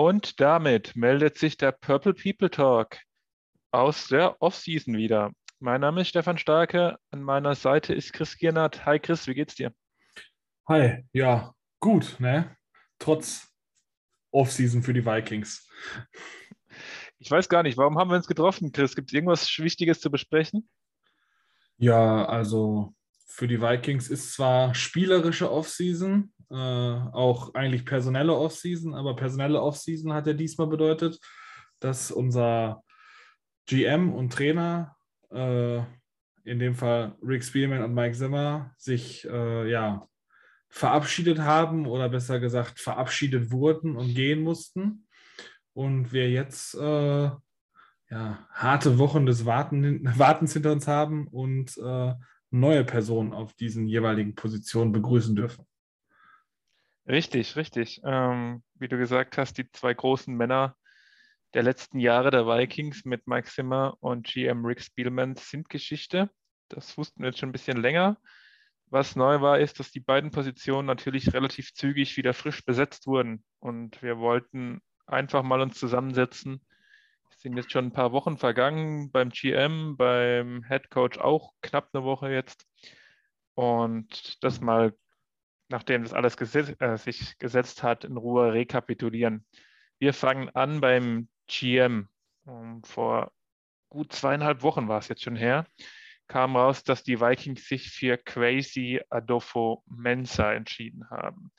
Und damit meldet sich der Purple People Talk aus der Offseason wieder. Mein Name ist Stefan Starke, an meiner Seite ist Chris Giernert. Hi Chris, wie geht's dir? Hi, ja, gut, ne? Trotz Offseason für die Vikings. Ich weiß gar nicht, warum haben wir uns getroffen, Chris? Gibt es irgendwas Wichtiges zu besprechen? Ja, also für die Vikings ist zwar spielerische Offseason, äh, auch eigentlich personelle Offseason, aber personelle Offseason hat ja diesmal bedeutet, dass unser GM und Trainer, äh, in dem Fall Rick Spielman und Mike Zimmer, sich äh, ja, verabschiedet haben oder besser gesagt verabschiedet wurden und gehen mussten. Und wir jetzt äh, ja, harte Wochen des Warten, Wartens hinter uns haben und äh, neue Personen auf diesen jeweiligen Positionen begrüßen dürfen. Richtig, richtig. Ähm, wie du gesagt hast, die zwei großen Männer der letzten Jahre der Vikings mit Mike Zimmer und GM Rick Spielman sind Geschichte. Das wussten wir jetzt schon ein bisschen länger. Was neu war, ist, dass die beiden Positionen natürlich relativ zügig wieder frisch besetzt wurden. Und wir wollten einfach mal uns zusammensetzen. Sind jetzt schon ein paar Wochen vergangen, beim GM, beim Head Coach auch knapp eine Woche jetzt. Und das mal nachdem das alles gesetz, äh, sich gesetzt hat, in Ruhe rekapitulieren. Wir fangen an beim GM. Und vor gut zweieinhalb Wochen war es jetzt schon her, kam raus, dass die Vikings sich für Crazy Adolfo Mensa entschieden haben.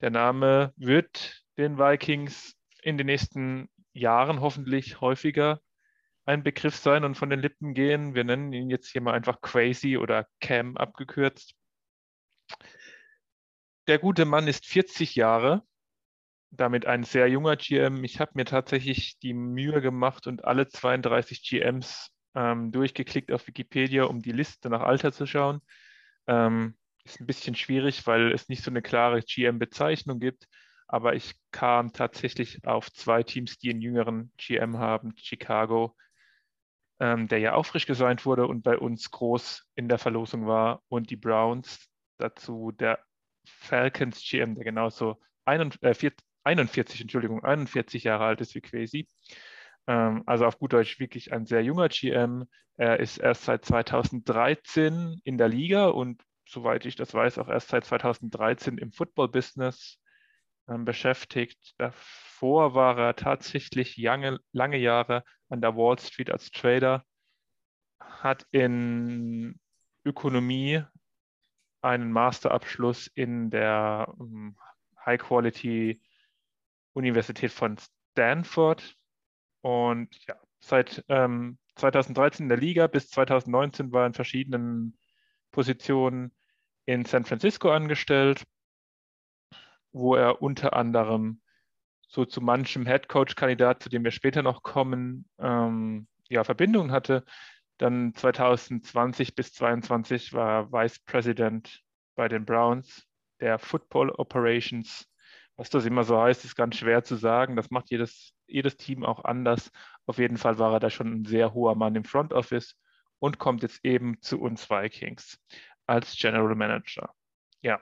Der Name wird den Vikings in den nächsten Jahren hoffentlich häufiger ein Begriff sein und von den Lippen gehen. Wir nennen ihn jetzt hier mal einfach Crazy oder Cam abgekürzt. Der gute Mann ist 40 Jahre, damit ein sehr junger GM. Ich habe mir tatsächlich die Mühe gemacht und alle 32 GMs ähm, durchgeklickt auf Wikipedia, um die Liste nach Alter zu schauen. Ähm, ist ein bisschen schwierig, weil es nicht so eine klare GM-Bezeichnung gibt. Aber ich kam tatsächlich auf zwei Teams, die einen jüngeren GM haben. Chicago, ähm, der ja auch frisch gesigned wurde und bei uns groß in der Verlosung war. Und die Browns, dazu der Falcons GM, der genauso 41, äh, 41, Entschuldigung, 41 Jahre alt ist wie Quasi. Ähm, also auf gut Deutsch wirklich ein sehr junger GM. Er ist erst seit 2013 in der Liga und soweit ich das weiß, auch erst seit 2013 im Football-Business beschäftigt. Davor war er tatsächlich lange, lange Jahre an der Wall Street als Trader, hat in Ökonomie einen Masterabschluss in der ähm, High Quality Universität von Stanford und ja, seit ähm, 2013 in der Liga bis 2019 war er in verschiedenen Positionen in San Francisco angestellt, wo er unter anderem so zu manchem Head Coach Kandidat, zu dem wir später noch kommen, ähm, ja, Verbindungen hatte. Dann 2020 bis 2022 war Vice President bei den Browns der Football Operations. Was das immer so heißt, ist ganz schwer zu sagen. Das macht jedes, jedes Team auch anders. Auf jeden Fall war er da schon ein sehr hoher Mann im Front Office und kommt jetzt eben zu uns Vikings als General Manager. Ja,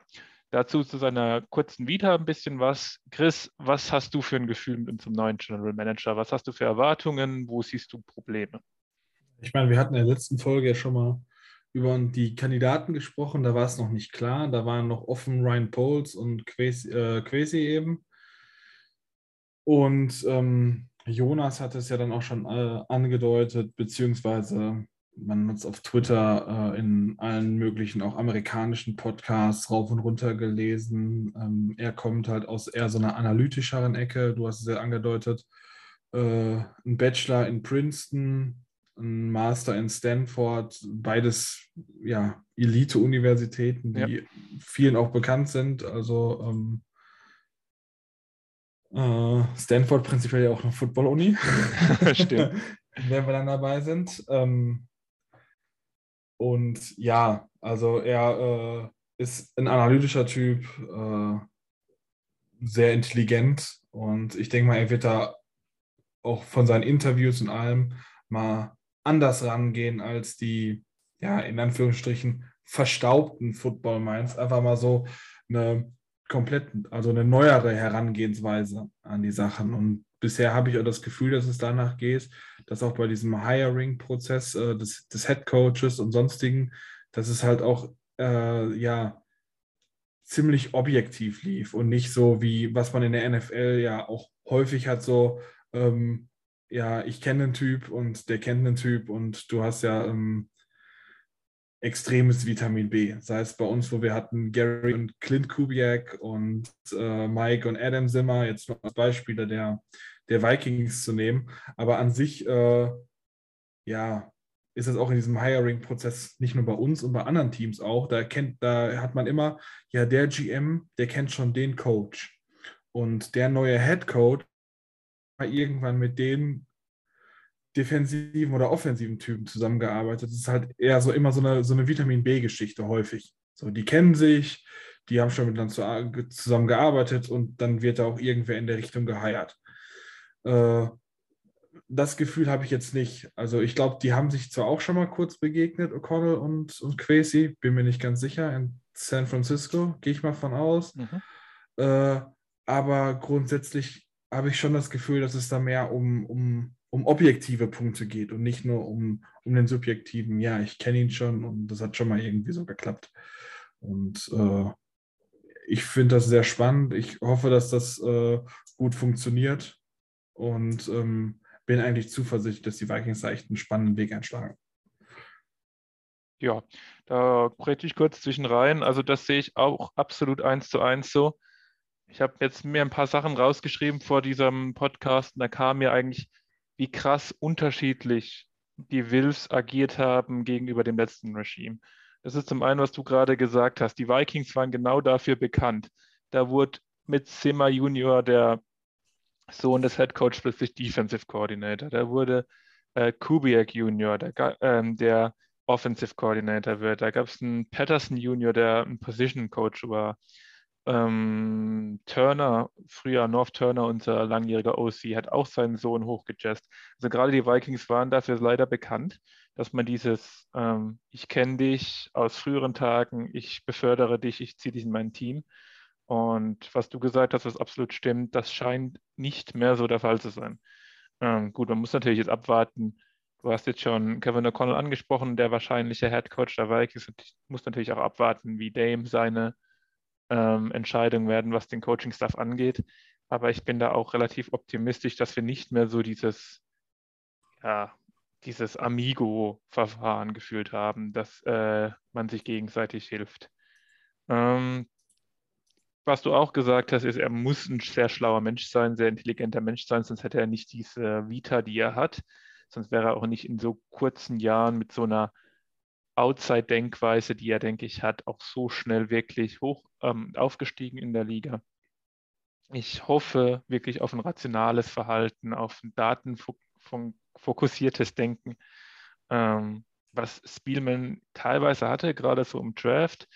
dazu zu seiner kurzen Vita ein bisschen was. Chris, was hast du für ein Gefühl mit unserem neuen General Manager? Was hast du für Erwartungen? Wo siehst du Probleme? Ich meine, wir hatten in der letzten Folge ja schon mal über die Kandidaten gesprochen, da war es noch nicht klar. Da waren noch offen Ryan Poles und Quasi, äh, eben. Und ähm, Jonas hat es ja dann auch schon äh, angedeutet, beziehungsweise man hat es auf Twitter äh, in allen möglichen, auch amerikanischen Podcasts rauf und runter gelesen. Ähm, er kommt halt aus eher so einer analytischeren Ecke. Du hast es ja angedeutet. Äh, ein Bachelor in Princeton, ein Master in Stanford, beides ja, Elite-Universitäten, die ja. vielen auch bekannt sind. Also ähm, äh, Stanford prinzipiell ja auch eine Football-Uni. Stimmt. Wenn wir dann dabei sind. Ähm, und ja, also er äh, ist ein analytischer Typ, äh, sehr intelligent und ich denke mal, er wird da auch von seinen Interviews und allem mal anders rangehen als die, ja, in Anführungsstrichen, verstaubten Football Minds. Einfach mal so eine komplett, also eine neuere Herangehensweise an die Sachen. Und bisher habe ich auch das Gefühl, dass es danach geht, dass auch bei diesem Hiring-Prozess äh, des, des Head Coaches und sonstigen, dass es halt auch äh, ja ziemlich objektiv lief und nicht so wie was man in der NFL ja auch häufig hat, so ähm, ja, ich kenne einen Typ und der kennt einen Typ und du hast ja ähm, extremes Vitamin B. Sei es bei uns, wo wir hatten Gary und Clint Kubiak und äh, Mike und Adam Zimmer, jetzt nur als Beispiele der, der Vikings zu nehmen. Aber an sich, äh, ja, ist es auch in diesem Hiring-Prozess nicht nur bei uns und bei anderen Teams auch. Da, kennt, da hat man immer, ja, der GM, der kennt schon den Coach. Und der neue Head Coach irgendwann mit dem defensiven oder offensiven Typen zusammengearbeitet. Das ist halt eher so immer so eine, so eine Vitamin B-Geschichte häufig. So, die kennen sich, die haben schon miteinander zusammengearbeitet und dann wird da auch irgendwer in der Richtung geheiert. Äh, das Gefühl habe ich jetzt nicht. Also ich glaube, die haben sich zwar auch schon mal kurz begegnet, O'Connell und, und Quasi, bin mir nicht ganz sicher, in San Francisco, gehe ich mal von aus. Mhm. Äh, aber grundsätzlich habe ich schon das Gefühl, dass es da mehr um, um um objektive Punkte geht und nicht nur um, um den subjektiven, ja, ich kenne ihn schon und das hat schon mal irgendwie so geklappt. Und äh, ich finde das sehr spannend. Ich hoffe, dass das äh, gut funktioniert und ähm, bin eigentlich zuversichtlich, dass die Vikings da echt einen spannenden Weg einschlagen. Ja, da breche ich kurz zwischen rein. Also das sehe ich auch absolut eins zu eins so. Ich habe jetzt mir ein paar Sachen rausgeschrieben vor diesem Podcast und da kam mir eigentlich wie krass unterschiedlich die Wills agiert haben gegenüber dem letzten Regime. Das ist zum einen, was du gerade gesagt hast. Die Vikings waren genau dafür bekannt. Da wurde mit Zimmer Junior der Sohn des Head Coach plötzlich Defensive Coordinator. Da wurde äh, Kubiak Junior, der, äh, der Offensive Coordinator wird. Da gab es einen Patterson Junior, der ein Position Coach war ähm, Turner, früher North Turner, unser langjähriger OC, hat auch seinen Sohn hochgejazzt. Also gerade die Vikings waren dafür leider bekannt, dass man dieses, ähm, ich kenne dich aus früheren Tagen, ich befördere dich, ich ziehe dich in mein Team. Und was du gesagt hast, was absolut stimmt, das scheint nicht mehr so der Fall zu sein. Ähm, gut, man muss natürlich jetzt abwarten. Du hast jetzt schon Kevin O'Connell angesprochen, der wahrscheinliche Head Coach der Vikings. muss natürlich auch abwarten, wie Dame seine ähm, Entscheidungen werden, was den Coaching-Staff angeht. Aber ich bin da auch relativ optimistisch, dass wir nicht mehr so dieses, ja, dieses Amigo-Verfahren gefühlt haben, dass äh, man sich gegenseitig hilft. Ähm, was du auch gesagt hast, ist, er muss ein sehr schlauer Mensch sein, sehr intelligenter Mensch sein, sonst hätte er nicht diese Vita, die er hat. Sonst wäre er auch nicht in so kurzen Jahren mit so einer Outside-Denkweise, die er, denke ich, hat, auch so schnell wirklich hoch ähm, aufgestiegen in der Liga. Ich hoffe wirklich auf ein rationales Verhalten, auf ein datenfokussiertes Denken, ähm, was Spielman teilweise hatte, gerade so im Draft.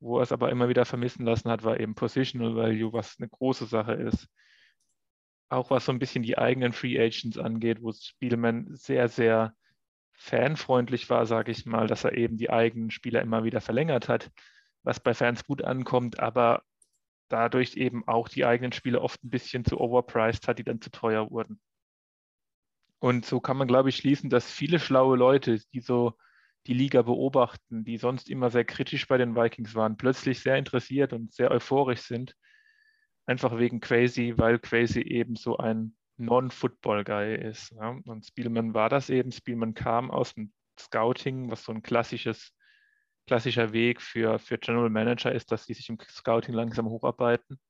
Wo er es aber immer wieder vermissen lassen hat, war eben Positional Value, was eine große Sache ist. Auch was so ein bisschen die eigenen Free Agents angeht, wo Spielman sehr, sehr fanfreundlich war, sage ich mal, dass er eben die eigenen Spieler immer wieder verlängert hat, was bei Fans gut ankommt, aber dadurch eben auch die eigenen Spieler oft ein bisschen zu overpriced hat, die dann zu teuer wurden. Und so kann man, glaube ich, schließen, dass viele schlaue Leute, die so die Liga beobachten, die sonst immer sehr kritisch bei den Vikings waren, plötzlich sehr interessiert und sehr euphorisch sind. Einfach wegen Crazy, weil Crazy eben so ein Non-Football-Guy ist. Ja? Und Spielman war das eben. Spielman kam aus dem Scouting, was so ein klassisches, klassischer Weg für, für General Manager ist, dass sie sich im Scouting langsam hocharbeiten.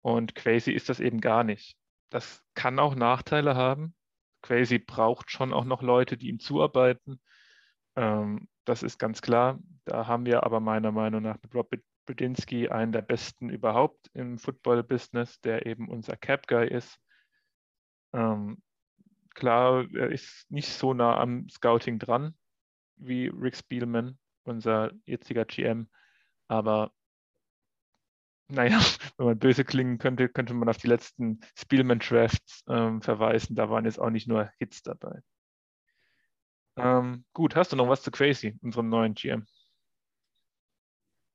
Und Quasi ist das eben gar nicht. Das kann auch Nachteile haben. Quasi braucht schon auch noch Leute, die ihm zuarbeiten. Ähm, das ist ganz klar. Da haben wir aber meiner Meinung nach mit Rob Budinsky einen der besten überhaupt im Football-Business, der eben unser Cap-Guy ist ähm, klar, er ist nicht so nah am Scouting dran wie Rick Spielman, unser jetziger GM, aber naja, wenn man böse klingen könnte, könnte man auf die letzten Spielman-Drafts ähm, verweisen. Da waren jetzt auch nicht nur Hits dabei. Ähm, gut, hast du noch was zu Crazy, unserem neuen GM?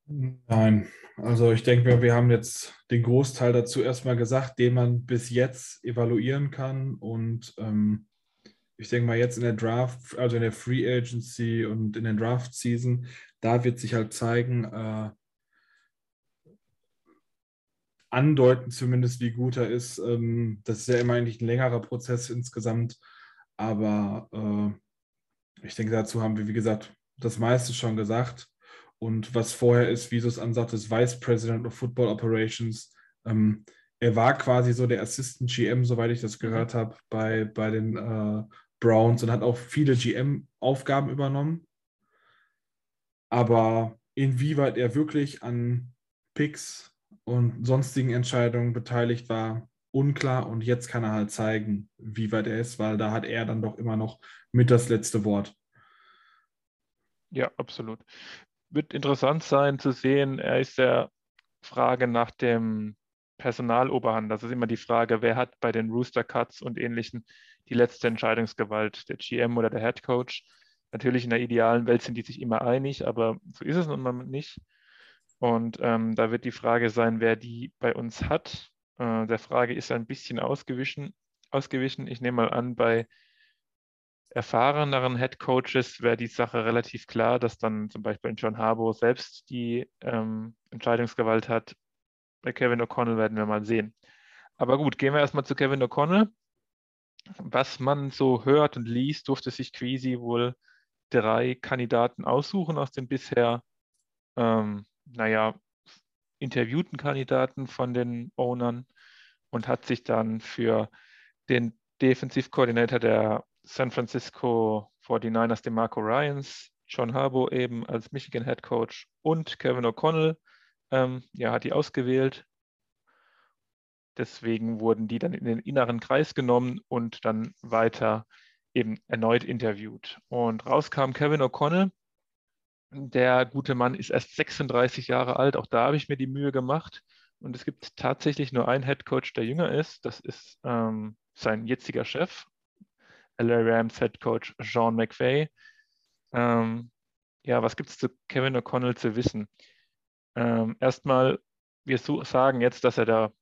Nein, also ich denke wir haben jetzt den Großteil dazu erstmal gesagt, den man bis jetzt evaluieren kann. Und ähm, ich denke mal, jetzt in der Draft, also in der Free Agency und in der Draft Season, da wird sich halt zeigen, äh, andeuten zumindest, wie gut er ist. Ähm, das ist ja immer eigentlich ein längerer Prozess insgesamt. Aber äh, ich denke, dazu haben wir, wie gesagt, das meiste schon gesagt. Und was vorher ist, wie du es ansagt, ist Vice President of Football Operations. Ähm, er war quasi so der Assistant GM, soweit ich das gehört habe, bei, bei den äh, Browns und hat auch viele GM-Aufgaben übernommen. Aber inwieweit er wirklich an Picks und sonstigen Entscheidungen beteiligt war, unklar. Und jetzt kann er halt zeigen, wie weit er ist, weil da hat er dann doch immer noch mit das letzte Wort. Ja, absolut wird interessant sein zu sehen. Er ist der Frage nach dem Personaloberhand. Das ist immer die Frage, wer hat bei den Rooster Cuts und ähnlichen die letzte Entscheidungsgewalt, der GM oder der Head Coach. Natürlich in der idealen Welt sind die sich immer einig, aber so ist es nun mal nicht. Und ähm, da wird die Frage sein, wer die bei uns hat. Äh, der Frage ist ein bisschen ausgewichen. ausgewichen. Ich nehme mal an, bei erfahreneren Head Coaches wäre die Sache relativ klar, dass dann zum Beispiel John Harbour selbst die ähm, Entscheidungsgewalt hat. Bei Kevin O'Connell werden wir mal sehen. Aber gut, gehen wir erstmal zu Kevin O'Connell. Was man so hört und liest, durfte sich Queasy wohl drei Kandidaten aussuchen aus den bisher, ähm, naja, interviewten Kandidaten von den Ownern und hat sich dann für den Defensive Coordinator der San Francisco 49ers DeMarco Ryans, John Harbaugh eben als Michigan Head Coach und Kevin O'Connell ähm, ja, hat die ausgewählt. Deswegen wurden die dann in den inneren Kreis genommen und dann weiter eben erneut interviewt. Und rauskam Kevin O'Connell. Der gute Mann ist erst 36 Jahre alt. Auch da habe ich mir die Mühe gemacht. Und es gibt tatsächlich nur einen Head Coach, der jünger ist. Das ist ähm, sein jetziger Chef, LA Rams Head Coach Sean McVay. Ähm, ja, was gibt es zu Kevin O'Connell zu wissen? Ähm, erstmal, wir sagen jetzt, dass er der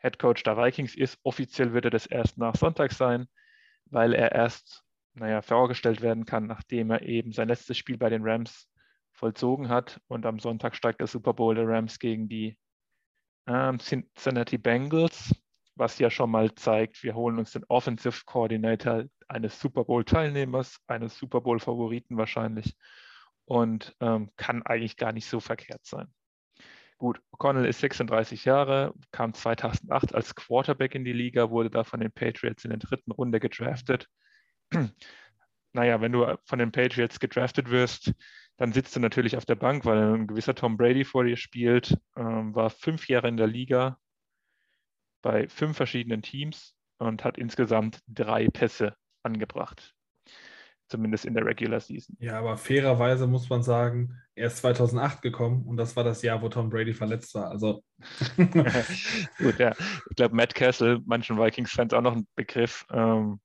Head Coach der Vikings ist. Offiziell wird er das erst nach Sonntag sein, weil er erst, naja, vorgestellt werden kann, nachdem er eben sein letztes Spiel bei den Rams vollzogen hat. Und am Sonntag steigt der Super Bowl der Rams gegen die ähm, Cincinnati Bengals was ja schon mal zeigt, wir holen uns den Offensive Coordinator eines Super Bowl-Teilnehmers, eines Super Bowl-Favoriten wahrscheinlich und ähm, kann eigentlich gar nicht so verkehrt sein. Gut, O'Connell ist 36 Jahre, kam 2008 als Quarterback in die Liga, wurde da von den Patriots in der dritten Runde gedraftet. naja, wenn du von den Patriots gedraftet wirst, dann sitzt du natürlich auf der Bank, weil ein gewisser Tom Brady vor dir spielt, ähm, war fünf Jahre in der Liga, bei fünf verschiedenen Teams und hat insgesamt drei Pässe angebracht. Zumindest in der Regular Season. Ja, aber fairerweise muss man sagen, er ist 2008 gekommen und das war das Jahr, wo Tom Brady verletzt war. Also. Gut, ja. Ich glaube, Matt Castle, manchen Vikings-Fans auch noch ein Begriff, ähm,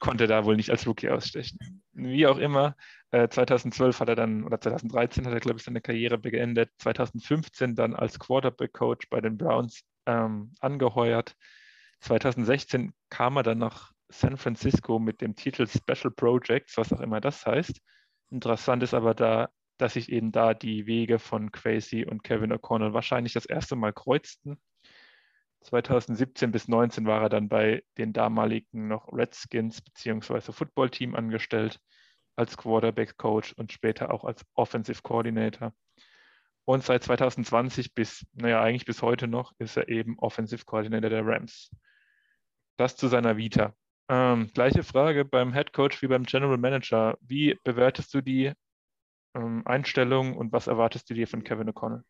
konnte da wohl nicht als Rookie ausstechen. Wie auch immer, äh, 2012 hat er dann, oder 2013 hat er, glaube ich, seine Karriere beendet. 2015 dann als Quarterback-Coach bei den Browns ähm, angeheuert. 2016 kam er dann nach San Francisco mit dem Titel Special Projects, was auch immer das heißt. Interessant ist aber da, dass sich eben da die Wege von Quasi und Kevin O'Connell wahrscheinlich das erste Mal kreuzten. 2017 bis 2019 war er dann bei den damaligen noch Redskins bzw. Football-Team angestellt als Quarterback-Coach und später auch als Offensive Coordinator. Und seit 2020 bis, naja, eigentlich bis heute noch, ist er eben Offensive Coordinator der Rams. Das zu seiner Vita. Ähm, gleiche Frage beim Head Coach wie beim General Manager. Wie bewertest du die ähm, Einstellung und was erwartest du dir von Kevin O'Connell?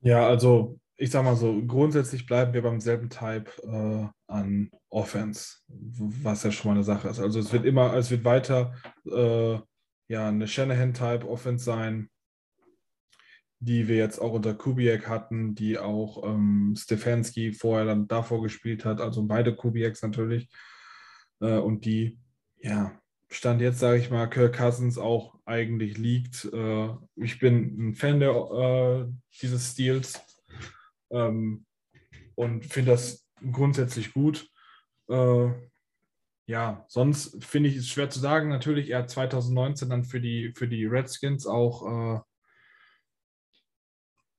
Ja, also ich sag mal so, grundsätzlich bleiben wir beim selben Type äh, an Offense, was ja schon mal eine Sache ist. Also es wird immer, es wird weiter äh, ja, eine Shanahan-Type Offense sein, die wir jetzt auch unter Kubiak hatten, die auch ähm, Stefanski vorher dann davor gespielt hat, also beide Kubiaks natürlich. Äh, und die, ja, Stand jetzt, sage ich mal, Kirk Cousins auch eigentlich liegt. Äh, ich bin ein Fan der, äh, dieses Stils ähm, und finde das grundsätzlich gut. Äh, ja, sonst finde ich es schwer zu sagen. Natürlich, er hat 2019 dann für die, für die Redskins auch äh,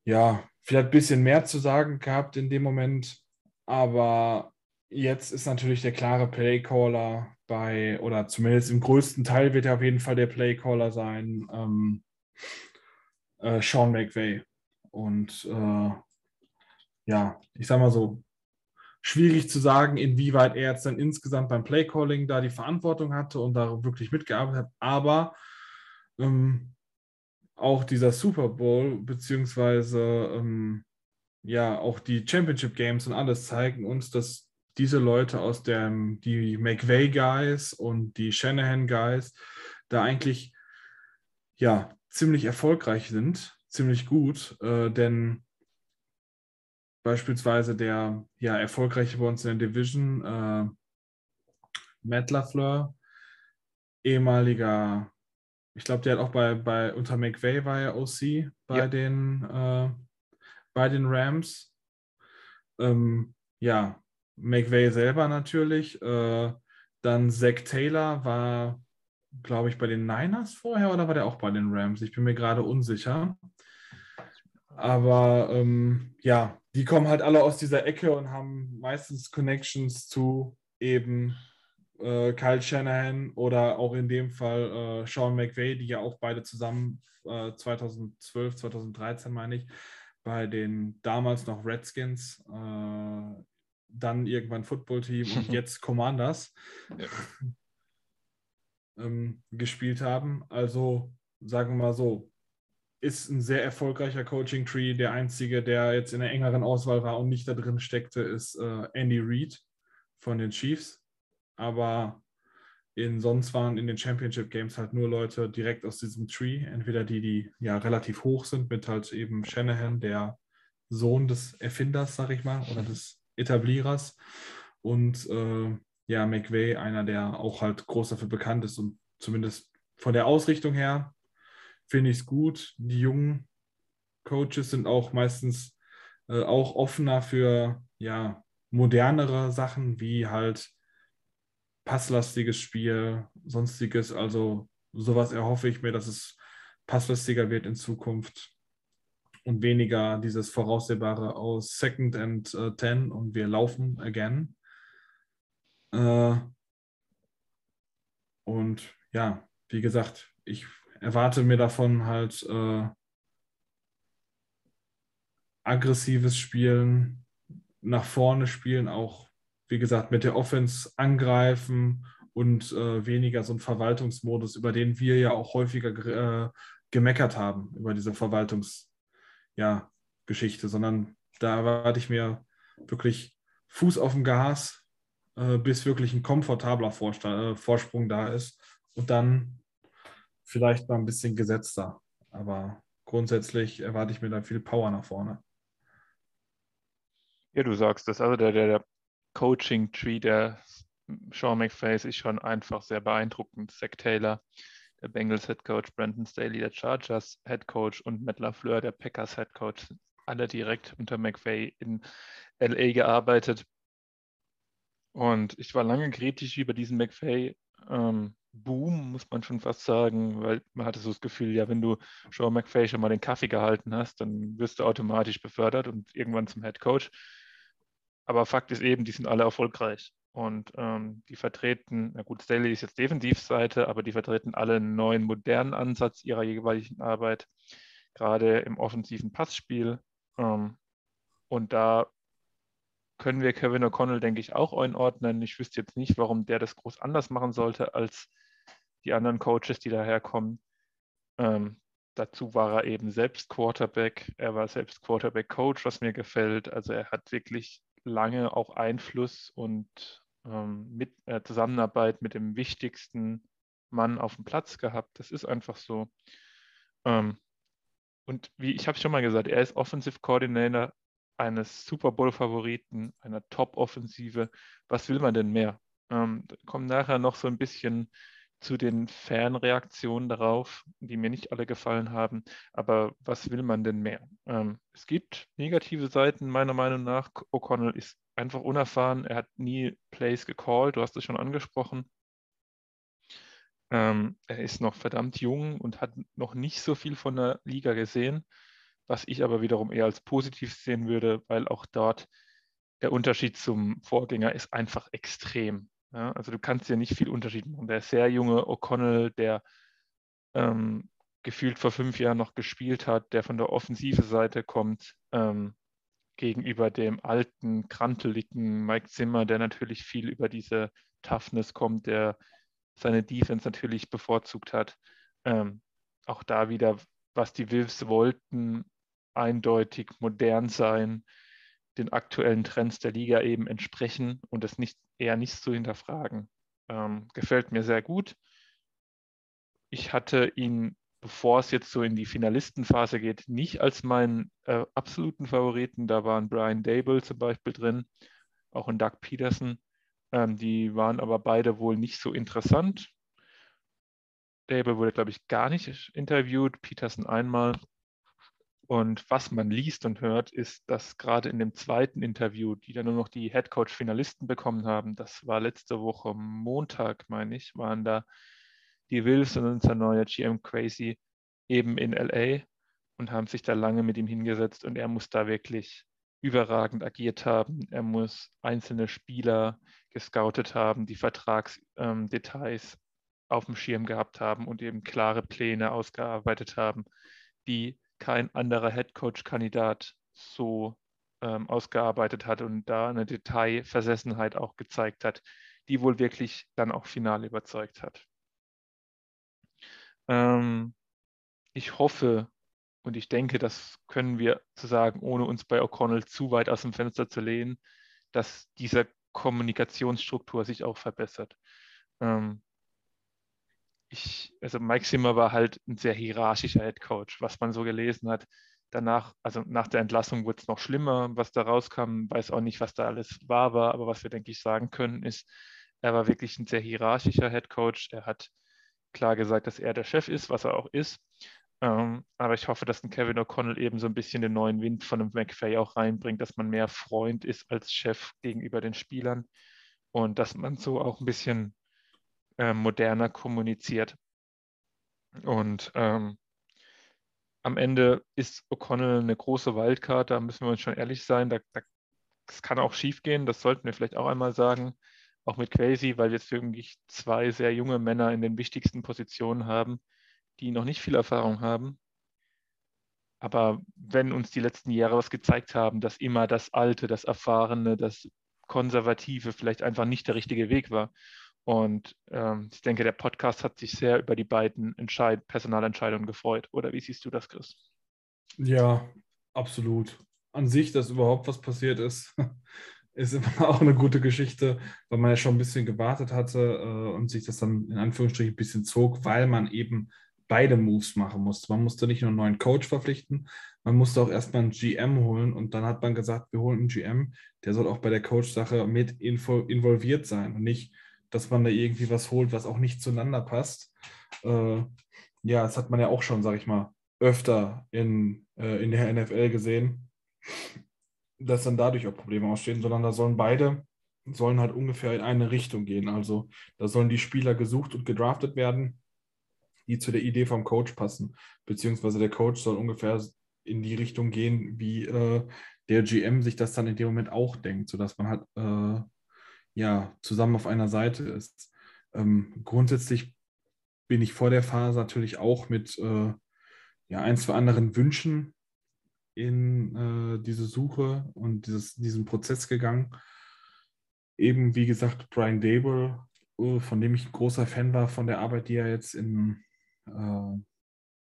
ja, vielleicht ein bisschen mehr zu sagen gehabt in dem Moment. Aber jetzt ist natürlich der klare Playcaller bei, oder zumindest im größten Teil wird er auf jeden Fall der Playcaller sein, ähm, äh, Sean McVay. Und äh, ja, ich sag mal so, schwierig zu sagen, inwieweit er jetzt dann insgesamt beim Playcalling da die Verantwortung hatte und da wirklich mitgearbeitet hat. Aber ähm, auch dieser Super Bowl, beziehungsweise ähm, ja, auch die Championship Games und alles zeigen uns, dass diese Leute aus dem, die McVay Guys und die Shanahan Guys, da eigentlich ja ziemlich erfolgreich sind, ziemlich gut, äh, denn beispielsweise der ja erfolgreiche bei uns in der Division, äh, Matt LaFleur, ehemaliger, ich glaube, der hat auch bei, bei unter McVay war er OC bei ja. den äh, bei den Rams. Ähm, ja, McVay selber natürlich. Äh, dann Zach Taylor war, glaube ich, bei den Niners vorher oder war der auch bei den Rams? Ich bin mir gerade unsicher. Aber ähm, ja, die kommen halt alle aus dieser Ecke und haben meistens Connections zu eben äh, Kyle Shanahan oder auch in dem Fall äh, Sean McVay, die ja auch beide zusammen äh, 2012, 2013 meine ich, bei den damals noch Redskins, äh, dann irgendwann Football-Team und jetzt Commanders ja. ähm, gespielt haben. Also sagen wir mal so, ist ein sehr erfolgreicher Coaching-Tree. Der einzige, der jetzt in der engeren Auswahl war und nicht da drin steckte, ist äh, Andy Reid von den Chiefs. Aber in, sonst waren in den Championship Games halt nur Leute direkt aus diesem Tree. Entweder die, die ja relativ hoch sind, mit halt eben Shanahan, der Sohn des Erfinders, sag ich mal, oder des Etablierers. Und äh, ja, McVay, einer, der auch halt groß dafür bekannt ist und zumindest von der Ausrichtung her finde ich es gut. Die jungen Coaches sind auch meistens äh, auch offener für ja, modernere Sachen wie halt passlastiges Spiel, sonstiges. Also sowas erhoffe ich mir, dass es passlastiger wird in Zukunft und weniger dieses voraussehbare aus Second and uh, Ten und wir laufen again. Äh, und ja, wie gesagt, ich erwarte mir davon halt äh, aggressives Spielen, nach vorne spielen, auch wie gesagt mit der Offense angreifen und äh, weniger so ein Verwaltungsmodus, über den wir ja auch häufiger äh, gemeckert haben, über diese Verwaltungsgeschichte, ja, sondern da erwarte ich mir wirklich Fuß auf dem Gas, äh, bis wirklich ein komfortabler Vorsta äh, Vorsprung da ist und dann vielleicht mal ein bisschen gesetzter. Aber grundsätzlich erwarte ich mir da viel Power nach vorne. Ja, du sagst das. Also der, der, der Coaching-Tree der Sean McFay ist schon einfach sehr beeindruckend. Zach Taylor, der Bengals Head Coach, Brandon Staley, der Chargers Head Coach und Matt LaFleur, der Packers Head Coach, alle direkt unter McVay in LA gearbeitet. Und ich war lange kritisch über diesen McVay. Ähm, Boom, muss man schon fast sagen, weil man hatte so das Gefühl, ja, wenn du Sean McFay schon mal den Kaffee gehalten hast, dann wirst du automatisch befördert und irgendwann zum Head Coach. Aber Fakt ist eben, die sind alle erfolgreich. Und ähm, die vertreten, na gut, Staley ist jetzt Defensivseite, aber die vertreten alle einen neuen, modernen Ansatz ihrer jeweiligen Arbeit, gerade im offensiven Passspiel. Ähm, und da können wir Kevin O'Connell, denke ich, auch einordnen. Ich wüsste jetzt nicht, warum der das groß anders machen sollte als die anderen Coaches, die daherkommen. Ähm, dazu war er eben selbst Quarterback. Er war selbst Quarterback-Coach, was mir gefällt. Also er hat wirklich lange auch Einfluss und ähm, mit, äh, Zusammenarbeit mit dem wichtigsten Mann auf dem Platz gehabt. Das ist einfach so. Ähm, und wie ich habe schon mal gesagt, er ist Offensive Coordinator eines Super Bowl-Favoriten, einer Top-Offensive. Was will man denn mehr? Ähm, kommen nachher noch so ein bisschen zu den Fanreaktionen darauf, die mir nicht alle gefallen haben. Aber was will man denn mehr? Ähm, es gibt negative Seiten, meiner Meinung nach. O'Connell ist einfach unerfahren. Er hat nie Plays gecallt. Du hast es schon angesprochen. Ähm, er ist noch verdammt jung und hat noch nicht so viel von der Liga gesehen, was ich aber wiederum eher als positiv sehen würde, weil auch dort der Unterschied zum Vorgänger ist einfach extrem. Ja, also du kannst ja nicht viel Unterschied machen. Der sehr junge O'Connell, der ähm, gefühlt vor fünf Jahren noch gespielt hat, der von der offensive Seite kommt, ähm, gegenüber dem alten, kranteligen Mike Zimmer, der natürlich viel über diese Toughness kommt, der seine Defense natürlich bevorzugt hat. Ähm, auch da wieder, was die Wolves wollten, eindeutig modern sein, den aktuellen Trends der Liga eben entsprechen und es nicht, eher nicht zu hinterfragen. Ähm, gefällt mir sehr gut. Ich hatte ihn, bevor es jetzt so in die Finalistenphase geht, nicht als meinen äh, absoluten Favoriten. Da waren Brian Dable zum Beispiel drin, auch ein Doug Peterson. Ähm, die waren aber beide wohl nicht so interessant. Dable wurde, glaube ich, gar nicht interviewt, Peterson einmal. Und was man liest und hört, ist, dass gerade in dem zweiten Interview, die dann nur noch die Headcoach-Finalisten bekommen haben, das war letzte Woche Montag, meine ich, waren da die Wills und unser neuer GM Crazy eben in LA und haben sich da lange mit ihm hingesetzt und er muss da wirklich überragend agiert haben. Er muss einzelne Spieler gescoutet haben, die Vertragsdetails ähm, auf dem Schirm gehabt haben und eben klare Pläne ausgearbeitet haben, die kein anderer Headcoach-Kandidat so ähm, ausgearbeitet hat und da eine Detailversessenheit auch gezeigt hat, die wohl wirklich dann auch final überzeugt hat. Ähm, ich hoffe und ich denke, das können wir zu sagen, ohne uns bei O'Connell zu weit aus dem Fenster zu lehnen, dass diese Kommunikationsstruktur sich auch verbessert. Ähm, ich, also Mike Zimmer war halt ein sehr hierarchischer Head Coach, was man so gelesen hat. Danach, also nach der Entlassung wurde es noch schlimmer, was da rauskam, weiß auch nicht, was da alles wahr war, aber was wir, denke ich, sagen können, ist, er war wirklich ein sehr hierarchischer Head Coach. Er hat klar gesagt, dass er der Chef ist, was er auch ist. Ähm, aber ich hoffe, dass ein Kevin O'Connell eben so ein bisschen den neuen Wind von einem McFay auch reinbringt, dass man mehr Freund ist als Chef gegenüber den Spielern und dass man so auch ein bisschen äh, moderner kommuniziert. Und ähm, am Ende ist O'Connell eine große Wildcard, da müssen wir uns schon ehrlich sein. Da, da, das kann auch schief gehen, das sollten wir vielleicht auch einmal sagen. Auch mit Crazy, weil wir jetzt wirklich zwei sehr junge Männer in den wichtigsten Positionen haben, die noch nicht viel Erfahrung haben. Aber wenn uns die letzten Jahre was gezeigt haben, dass immer das Alte, das Erfahrene, das Konservative vielleicht einfach nicht der richtige Weg war. Und ähm, ich denke, der Podcast hat sich sehr über die beiden Entscheid Personalentscheidungen gefreut. Oder wie siehst du das, Chris? Ja, absolut. An sich, dass überhaupt was passiert ist, ist immer auch eine gute Geschichte, weil man ja schon ein bisschen gewartet hatte äh, und sich das dann in Anführungsstrichen ein bisschen zog, weil man eben beide Moves machen musste. Man musste nicht nur einen neuen Coach verpflichten, man musste auch erstmal einen GM holen und dann hat man gesagt, wir holen einen GM, der soll auch bei der Coach-Sache mit involviert sein und nicht dass man da irgendwie was holt, was auch nicht zueinander passt. Äh, ja, das hat man ja auch schon, sag ich mal, öfter in, äh, in der NFL gesehen, dass dann dadurch auch Probleme ausstehen, sondern da sollen beide, sollen halt ungefähr in eine Richtung gehen. Also da sollen die Spieler gesucht und gedraftet werden, die zu der Idee vom Coach passen, beziehungsweise der Coach soll ungefähr in die Richtung gehen, wie äh, der GM sich das dann in dem Moment auch denkt, sodass man halt äh, ja, zusammen auf einer Seite ist. Ähm, grundsätzlich bin ich vor der Phase natürlich auch mit äh, ja, ein, zwei anderen Wünschen in äh, diese Suche und dieses, diesen Prozess gegangen. Eben, wie gesagt, Brian Dable, äh, von dem ich ein großer Fan war, von der Arbeit, die er jetzt in, äh,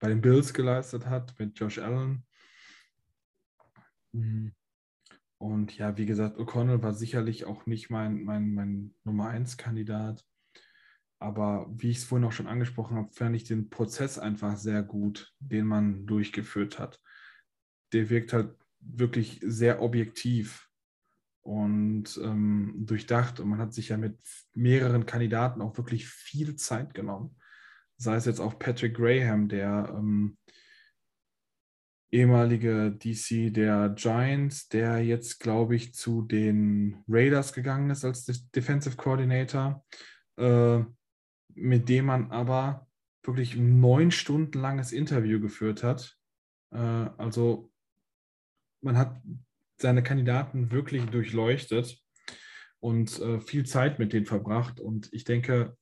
bei den Bills geleistet hat, mit Josh Allen. Mhm. Und ja, wie gesagt, O'Connell war sicherlich auch nicht mein, mein, mein Nummer 1 Kandidat. Aber wie ich es vorhin auch schon angesprochen habe, fand ich den Prozess einfach sehr gut, den man durchgeführt hat. Der wirkt halt wirklich sehr objektiv. und ähm, durchdacht. Und man hat sich ja mit mehreren Kandidaten auch wirklich viel Zeit genommen. Sei es jetzt auch Patrick Graham, der ähm, ehemalige DC der Giants, der jetzt, glaube ich, zu den Raiders gegangen ist als Defensive Coordinator, äh, mit dem man aber wirklich neun Stunden langes Interview geführt hat. Äh, also man hat seine Kandidaten wirklich durchleuchtet und äh, viel Zeit mit denen verbracht. Und ich denke,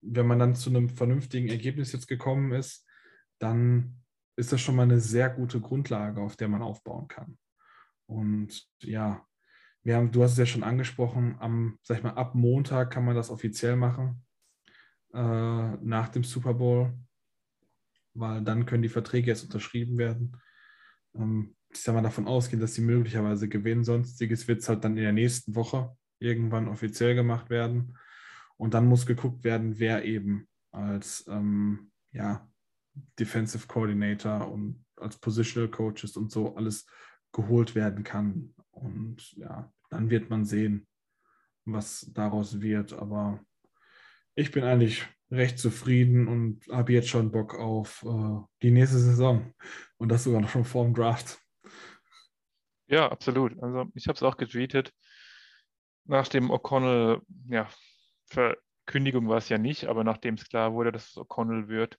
wenn man dann zu einem vernünftigen Ergebnis jetzt gekommen ist, dann ist das schon mal eine sehr gute Grundlage, auf der man aufbauen kann. Und ja, wir haben, du hast es ja schon angesprochen, am, sag ich mal, ab Montag kann man das offiziell machen, äh, nach dem Super Bowl, weil dann können die Verträge jetzt unterschrieben werden. Ähm, ich sag mal davon ausgehen, dass sie möglicherweise gewinnen. Sonstiges wird es halt dann in der nächsten Woche irgendwann offiziell gemacht werden. Und dann muss geguckt werden, wer eben als ähm, ja, Defensive Coordinator und als Positional Coaches und so alles geholt werden kann. Und ja, dann wird man sehen, was daraus wird. Aber ich bin eigentlich recht zufrieden und habe jetzt schon Bock auf äh, die nächste Saison. Und das sogar noch schon vor dem Draft. Ja, absolut. Also ich habe es auch getweetet. Nach dem O'Connell, ja, Verkündigung war es ja nicht, aber nachdem es klar wurde, dass es O'Connell wird,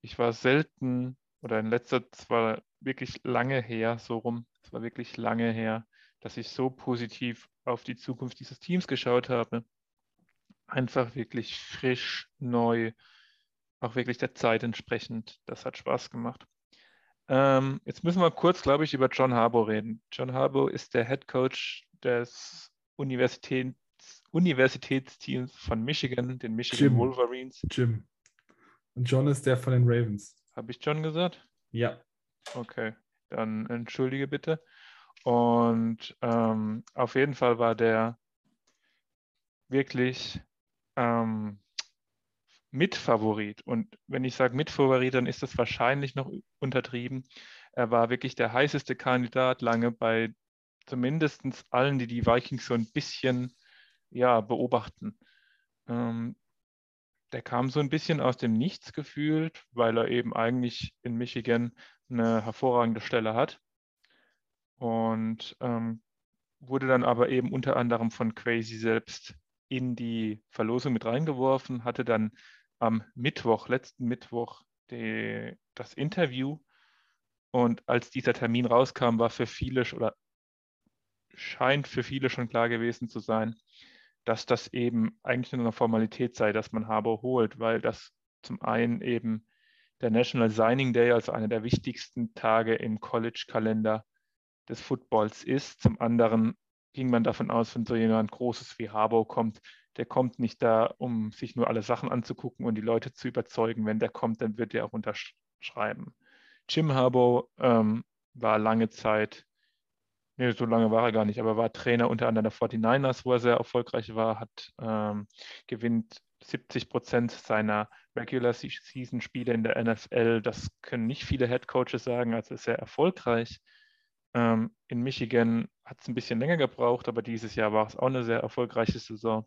ich war selten oder in letzter, es war wirklich lange her, so rum, es war wirklich lange her, dass ich so positiv auf die Zukunft dieses Teams geschaut habe. Einfach wirklich frisch, neu, auch wirklich der Zeit entsprechend. Das hat Spaß gemacht. Ähm, jetzt müssen wir kurz, glaube ich, über John Harbour reden. John Harbour ist der Head Coach des Universitäts, Universitätsteams von Michigan, den Michigan Jim. Wolverines. Jim. Und John ist der von den Ravens. Habe ich John gesagt? Ja. Okay, dann entschuldige bitte. Und ähm, auf jeden Fall war der wirklich ähm, Mitfavorit. Und wenn ich sage Mitfavorit, dann ist das wahrscheinlich noch untertrieben. Er war wirklich der heißeste Kandidat lange bei zumindest allen, die die Vikings so ein bisschen ja, beobachten. Ähm, der kam so ein bisschen aus dem Nichts gefühlt, weil er eben eigentlich in Michigan eine hervorragende Stelle hat. Und ähm, wurde dann aber eben unter anderem von Crazy selbst in die Verlosung mit reingeworfen, hatte dann am Mittwoch, letzten Mittwoch, die, das Interview. Und als dieser Termin rauskam, war für viele oder scheint für viele schon klar gewesen zu sein, dass das eben eigentlich nur eine Formalität sei, dass man Harbour holt, weil das zum einen eben der National Signing Day, also einer der wichtigsten Tage im College-Kalender des Footballs ist. Zum anderen ging man davon aus, wenn so jemand Großes wie Harbour kommt, der kommt nicht da, um sich nur alle Sachen anzugucken und die Leute zu überzeugen. Wenn der kommt, dann wird er auch unterschreiben. Jim Harbour ähm, war lange Zeit Nee, so lange war er gar nicht, aber war Trainer unter anderem der 49ers, wo er sehr erfolgreich war, hat ähm, gewinnt 70 Prozent seiner Regular Season Spiele in der NFL. Das können nicht viele Head Coaches sagen, also ist sehr erfolgreich. Ähm, in Michigan hat es ein bisschen länger gebraucht, aber dieses Jahr war es auch eine sehr erfolgreiche Saison.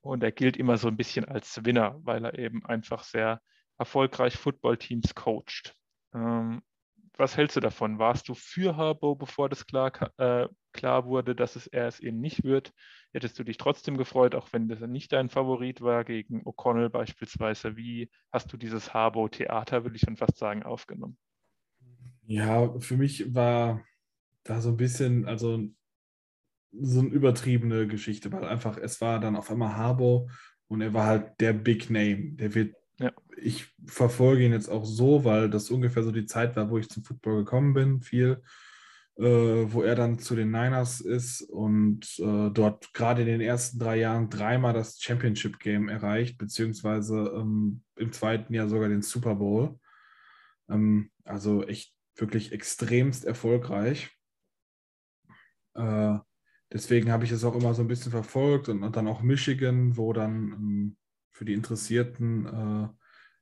Und er gilt immer so ein bisschen als Winner, weil er eben einfach sehr erfolgreich Footballteams coacht. Ähm, was hältst du davon? Warst du für Harbo, bevor das klar, äh, klar wurde, dass es er es eben nicht wird? Hättest du dich trotzdem gefreut, auch wenn das nicht dein Favorit war, gegen O'Connell beispielsweise? Wie hast du dieses Harbo-Theater, würde ich schon fast sagen, aufgenommen? Ja, für mich war da so ein bisschen, also so eine übertriebene Geschichte, weil einfach es war dann auf einmal Harbo und er war halt der Big Name. Der wird. Ich verfolge ihn jetzt auch so, weil das ungefähr so die Zeit war, wo ich zum Football gekommen bin, viel, äh, wo er dann zu den Niners ist und äh, dort gerade in den ersten drei Jahren dreimal das Championship Game erreicht, beziehungsweise ähm, im zweiten Jahr sogar den Super Bowl. Ähm, also echt wirklich extremst erfolgreich. Äh, deswegen habe ich es auch immer so ein bisschen verfolgt und, und dann auch Michigan, wo dann ähm, für die Interessierten äh,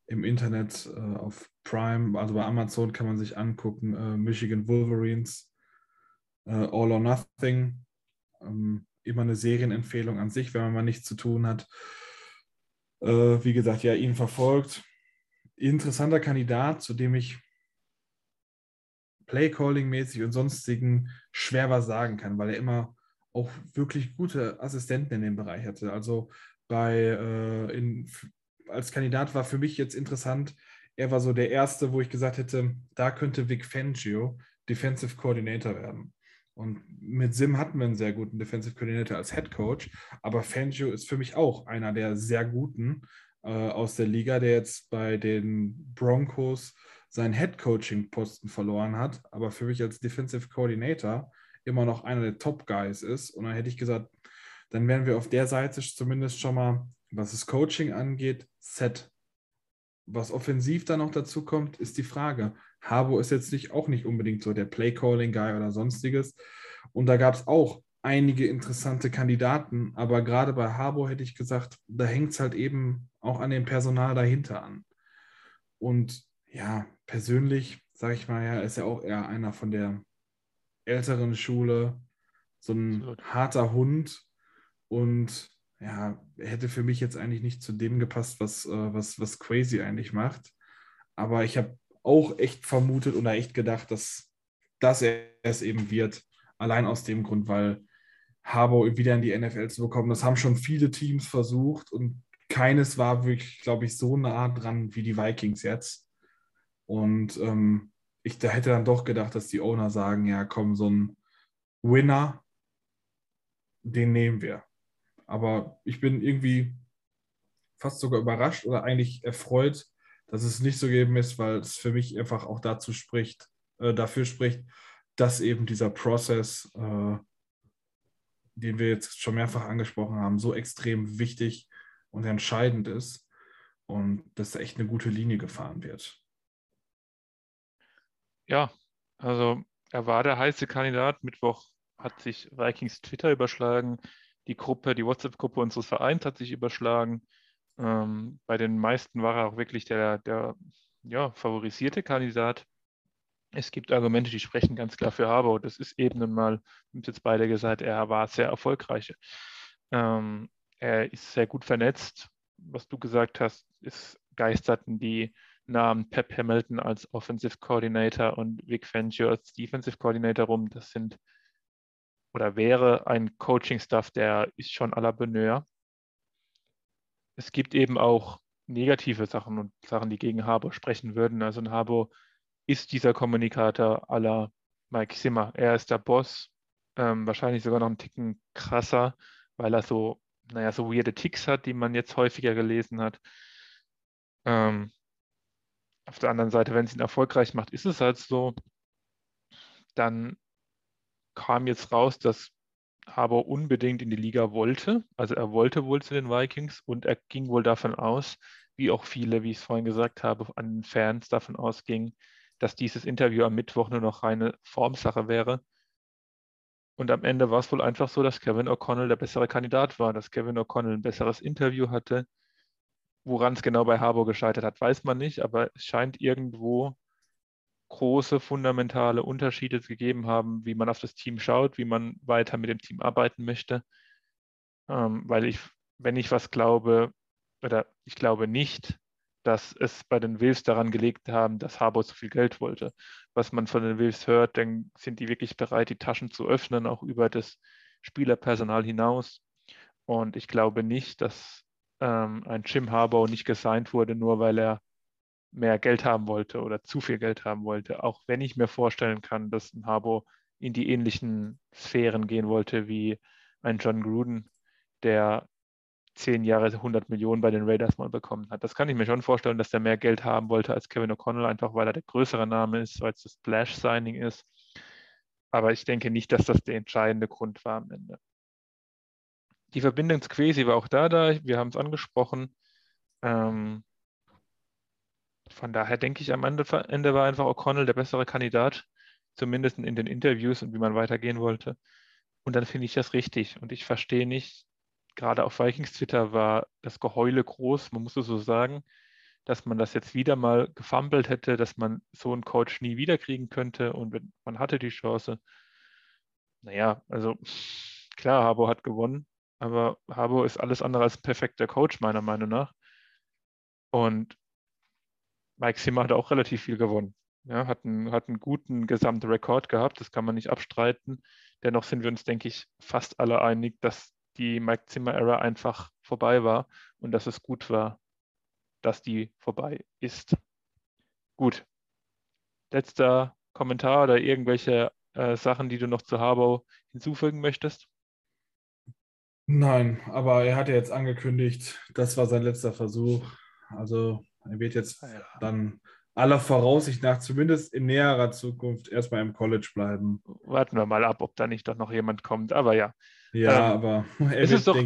im Internet äh, auf Prime, also bei Amazon kann man sich angucken, äh, Michigan Wolverines, äh, All or Nothing. Ähm, immer eine Serienempfehlung an sich, wenn man mal nichts zu tun hat. Äh, wie gesagt, ja, ihn verfolgt. Interessanter Kandidat, zu dem ich Playcalling-mäßig und sonstigen schwer was sagen kann, weil er immer auch wirklich gute Assistenten in dem Bereich hatte. Also bei äh, in, als Kandidat war für mich jetzt interessant, er war so der erste, wo ich gesagt hätte, da könnte Vic Fangio Defensive Coordinator werden. Und mit Sim hatten wir einen sehr guten Defensive Coordinator als Head Coach, aber Fangio ist für mich auch einer der sehr guten äh, aus der Liga, der jetzt bei den Broncos seinen Head Coaching Posten verloren hat, aber für mich als Defensive Coordinator immer noch einer der Top Guys ist. Und dann hätte ich gesagt, dann wären wir auf der Seite zumindest schon mal, was das Coaching angeht, set. Was offensiv dann noch dazu kommt, ist die Frage. Harbo ist jetzt nicht, auch nicht unbedingt so der Play-Calling-Guy oder sonstiges. Und da gab es auch einige interessante Kandidaten, aber gerade bei Harbo hätte ich gesagt, da hängt es halt eben auch an dem Personal dahinter an. Und ja, persönlich, sage ich mal, ja, ist er auch eher einer von der älteren Schule, so ein Absolut. harter Hund und ja, hätte für mich jetzt eigentlich nicht zu dem gepasst, was, äh, was, was Crazy eigentlich macht. Aber ich habe auch echt vermutet oder echt gedacht, dass, dass er es eben wird. Allein aus dem Grund, weil Harbour wieder in die NFL zu bekommen, das haben schon viele Teams versucht und keines war wirklich, glaube ich, so nah dran wie die Vikings jetzt. Und ähm, ich da hätte dann doch gedacht, dass die Owner sagen, ja, komm, so ein Winner, den nehmen wir. Aber ich bin irgendwie fast sogar überrascht oder eigentlich erfreut, dass es nicht so gegeben ist, weil es für mich einfach auch dazu spricht, äh, dafür spricht, dass eben dieser Prozess, äh, den wir jetzt schon mehrfach angesprochen haben, so extrem wichtig und entscheidend ist und dass da echt eine gute Linie gefahren wird. Ja, also er war der heiße Kandidat. Mittwoch hat sich Vikings Twitter überschlagen. Die Gruppe, die WhatsApp-Gruppe unseres Vereins hat sich überschlagen. Ähm, bei den meisten war er auch wirklich der, der ja, favorisierte Kandidat. Es gibt Argumente, die sprechen ganz klar für Harbour. Das ist eben nun mal, wir jetzt beide gesagt, er war sehr erfolgreich. Ähm, er ist sehr gut vernetzt. Was du gesagt hast, ist geisterten die Namen Pep Hamilton als Offensive Coordinator und Vic Fangio als Defensive Coordinator rum. Das sind oder wäre ein Coaching-Staff, der ist schon à la Bonheur. Es gibt eben auch negative Sachen und Sachen, die gegen Harbour sprechen würden. Also ein Harbour ist dieser Kommunikator à la Mike Zimmer. Er ist der Boss, ähm, wahrscheinlich sogar noch einen Ticken krasser, weil er so, naja, so weirde Ticks hat, die man jetzt häufiger gelesen hat. Ähm, auf der anderen Seite, wenn es ihn erfolgreich macht, ist es halt so. Dann kam jetzt raus, dass Harbour unbedingt in die Liga wollte. Also er wollte wohl zu den Vikings und er ging wohl davon aus, wie auch viele, wie ich es vorhin gesagt habe, an den Fans davon ausgingen, dass dieses Interview am Mittwoch nur noch reine Formsache wäre. Und am Ende war es wohl einfach so, dass Kevin O'Connell der bessere Kandidat war, dass Kevin O'Connell ein besseres Interview hatte, Woran es genau bei Harbour gescheitert hat, weiß man nicht, aber es scheint irgendwo große fundamentale Unterschiede gegeben haben, wie man auf das Team schaut, wie man weiter mit dem Team arbeiten möchte. Ähm, weil ich, wenn ich was glaube, oder ich glaube nicht, dass es bei den Wills daran gelegt haben, dass Harbour zu viel Geld wollte. Was man von den Wills hört, dann sind die wirklich bereit, die Taschen zu öffnen, auch über das Spielerpersonal hinaus. Und ich glaube nicht, dass ähm, ein Jim Harbaugh nicht gesigned wurde, nur weil er mehr Geld haben wollte oder zu viel Geld haben wollte. Auch wenn ich mir vorstellen kann, dass ein Harbaugh in die ähnlichen Sphären gehen wollte wie ein John Gruden, der zehn Jahre 100 Millionen bei den Raiders mal bekommen hat. Das kann ich mir schon vorstellen, dass der mehr Geld haben wollte als Kevin O'Connell, einfach weil er der größere Name ist, weil es das Splash-Signing ist. Aber ich denke nicht, dass das der entscheidende Grund war am Ende die Verbindung zu Quesi war auch da, da. Wir haben es angesprochen. Ähm, von daher denke ich, am Ende, war einfach O'Connell der bessere Kandidat, zumindest in den Interviews und wie man weitergehen wollte. Und dann finde ich das richtig. Und ich verstehe nicht, gerade auf Vikings Twitter war das Geheule groß, man muss es so sagen, dass man das jetzt wieder mal gefummelt hätte, dass man so einen Coach nie wiederkriegen könnte und man hatte die Chance. Naja, also Klar, Harbo hat gewonnen, aber Harbo ist alles andere als ein perfekter Coach, meiner Meinung nach. Und Mike Zimmer hat auch relativ viel gewonnen. Ja, hat, einen, hat einen guten Gesamtrekord gehabt, das kann man nicht abstreiten. Dennoch sind wir uns, denke ich, fast alle einig, dass die Mike Zimmer-Ära einfach vorbei war und dass es gut war, dass die vorbei ist. Gut. Letzter Kommentar oder irgendwelche äh, Sachen, die du noch zu Harbour hinzufügen möchtest? Nein, aber er hat ja jetzt angekündigt, das war sein letzter Versuch. Also er wird jetzt ah, ja. dann aller Voraussicht nach zumindest in näherer Zukunft erstmal im College bleiben. Warten wir mal ab, ob da nicht doch noch jemand kommt. Aber ja. Ja, ähm, aber es ist, doch,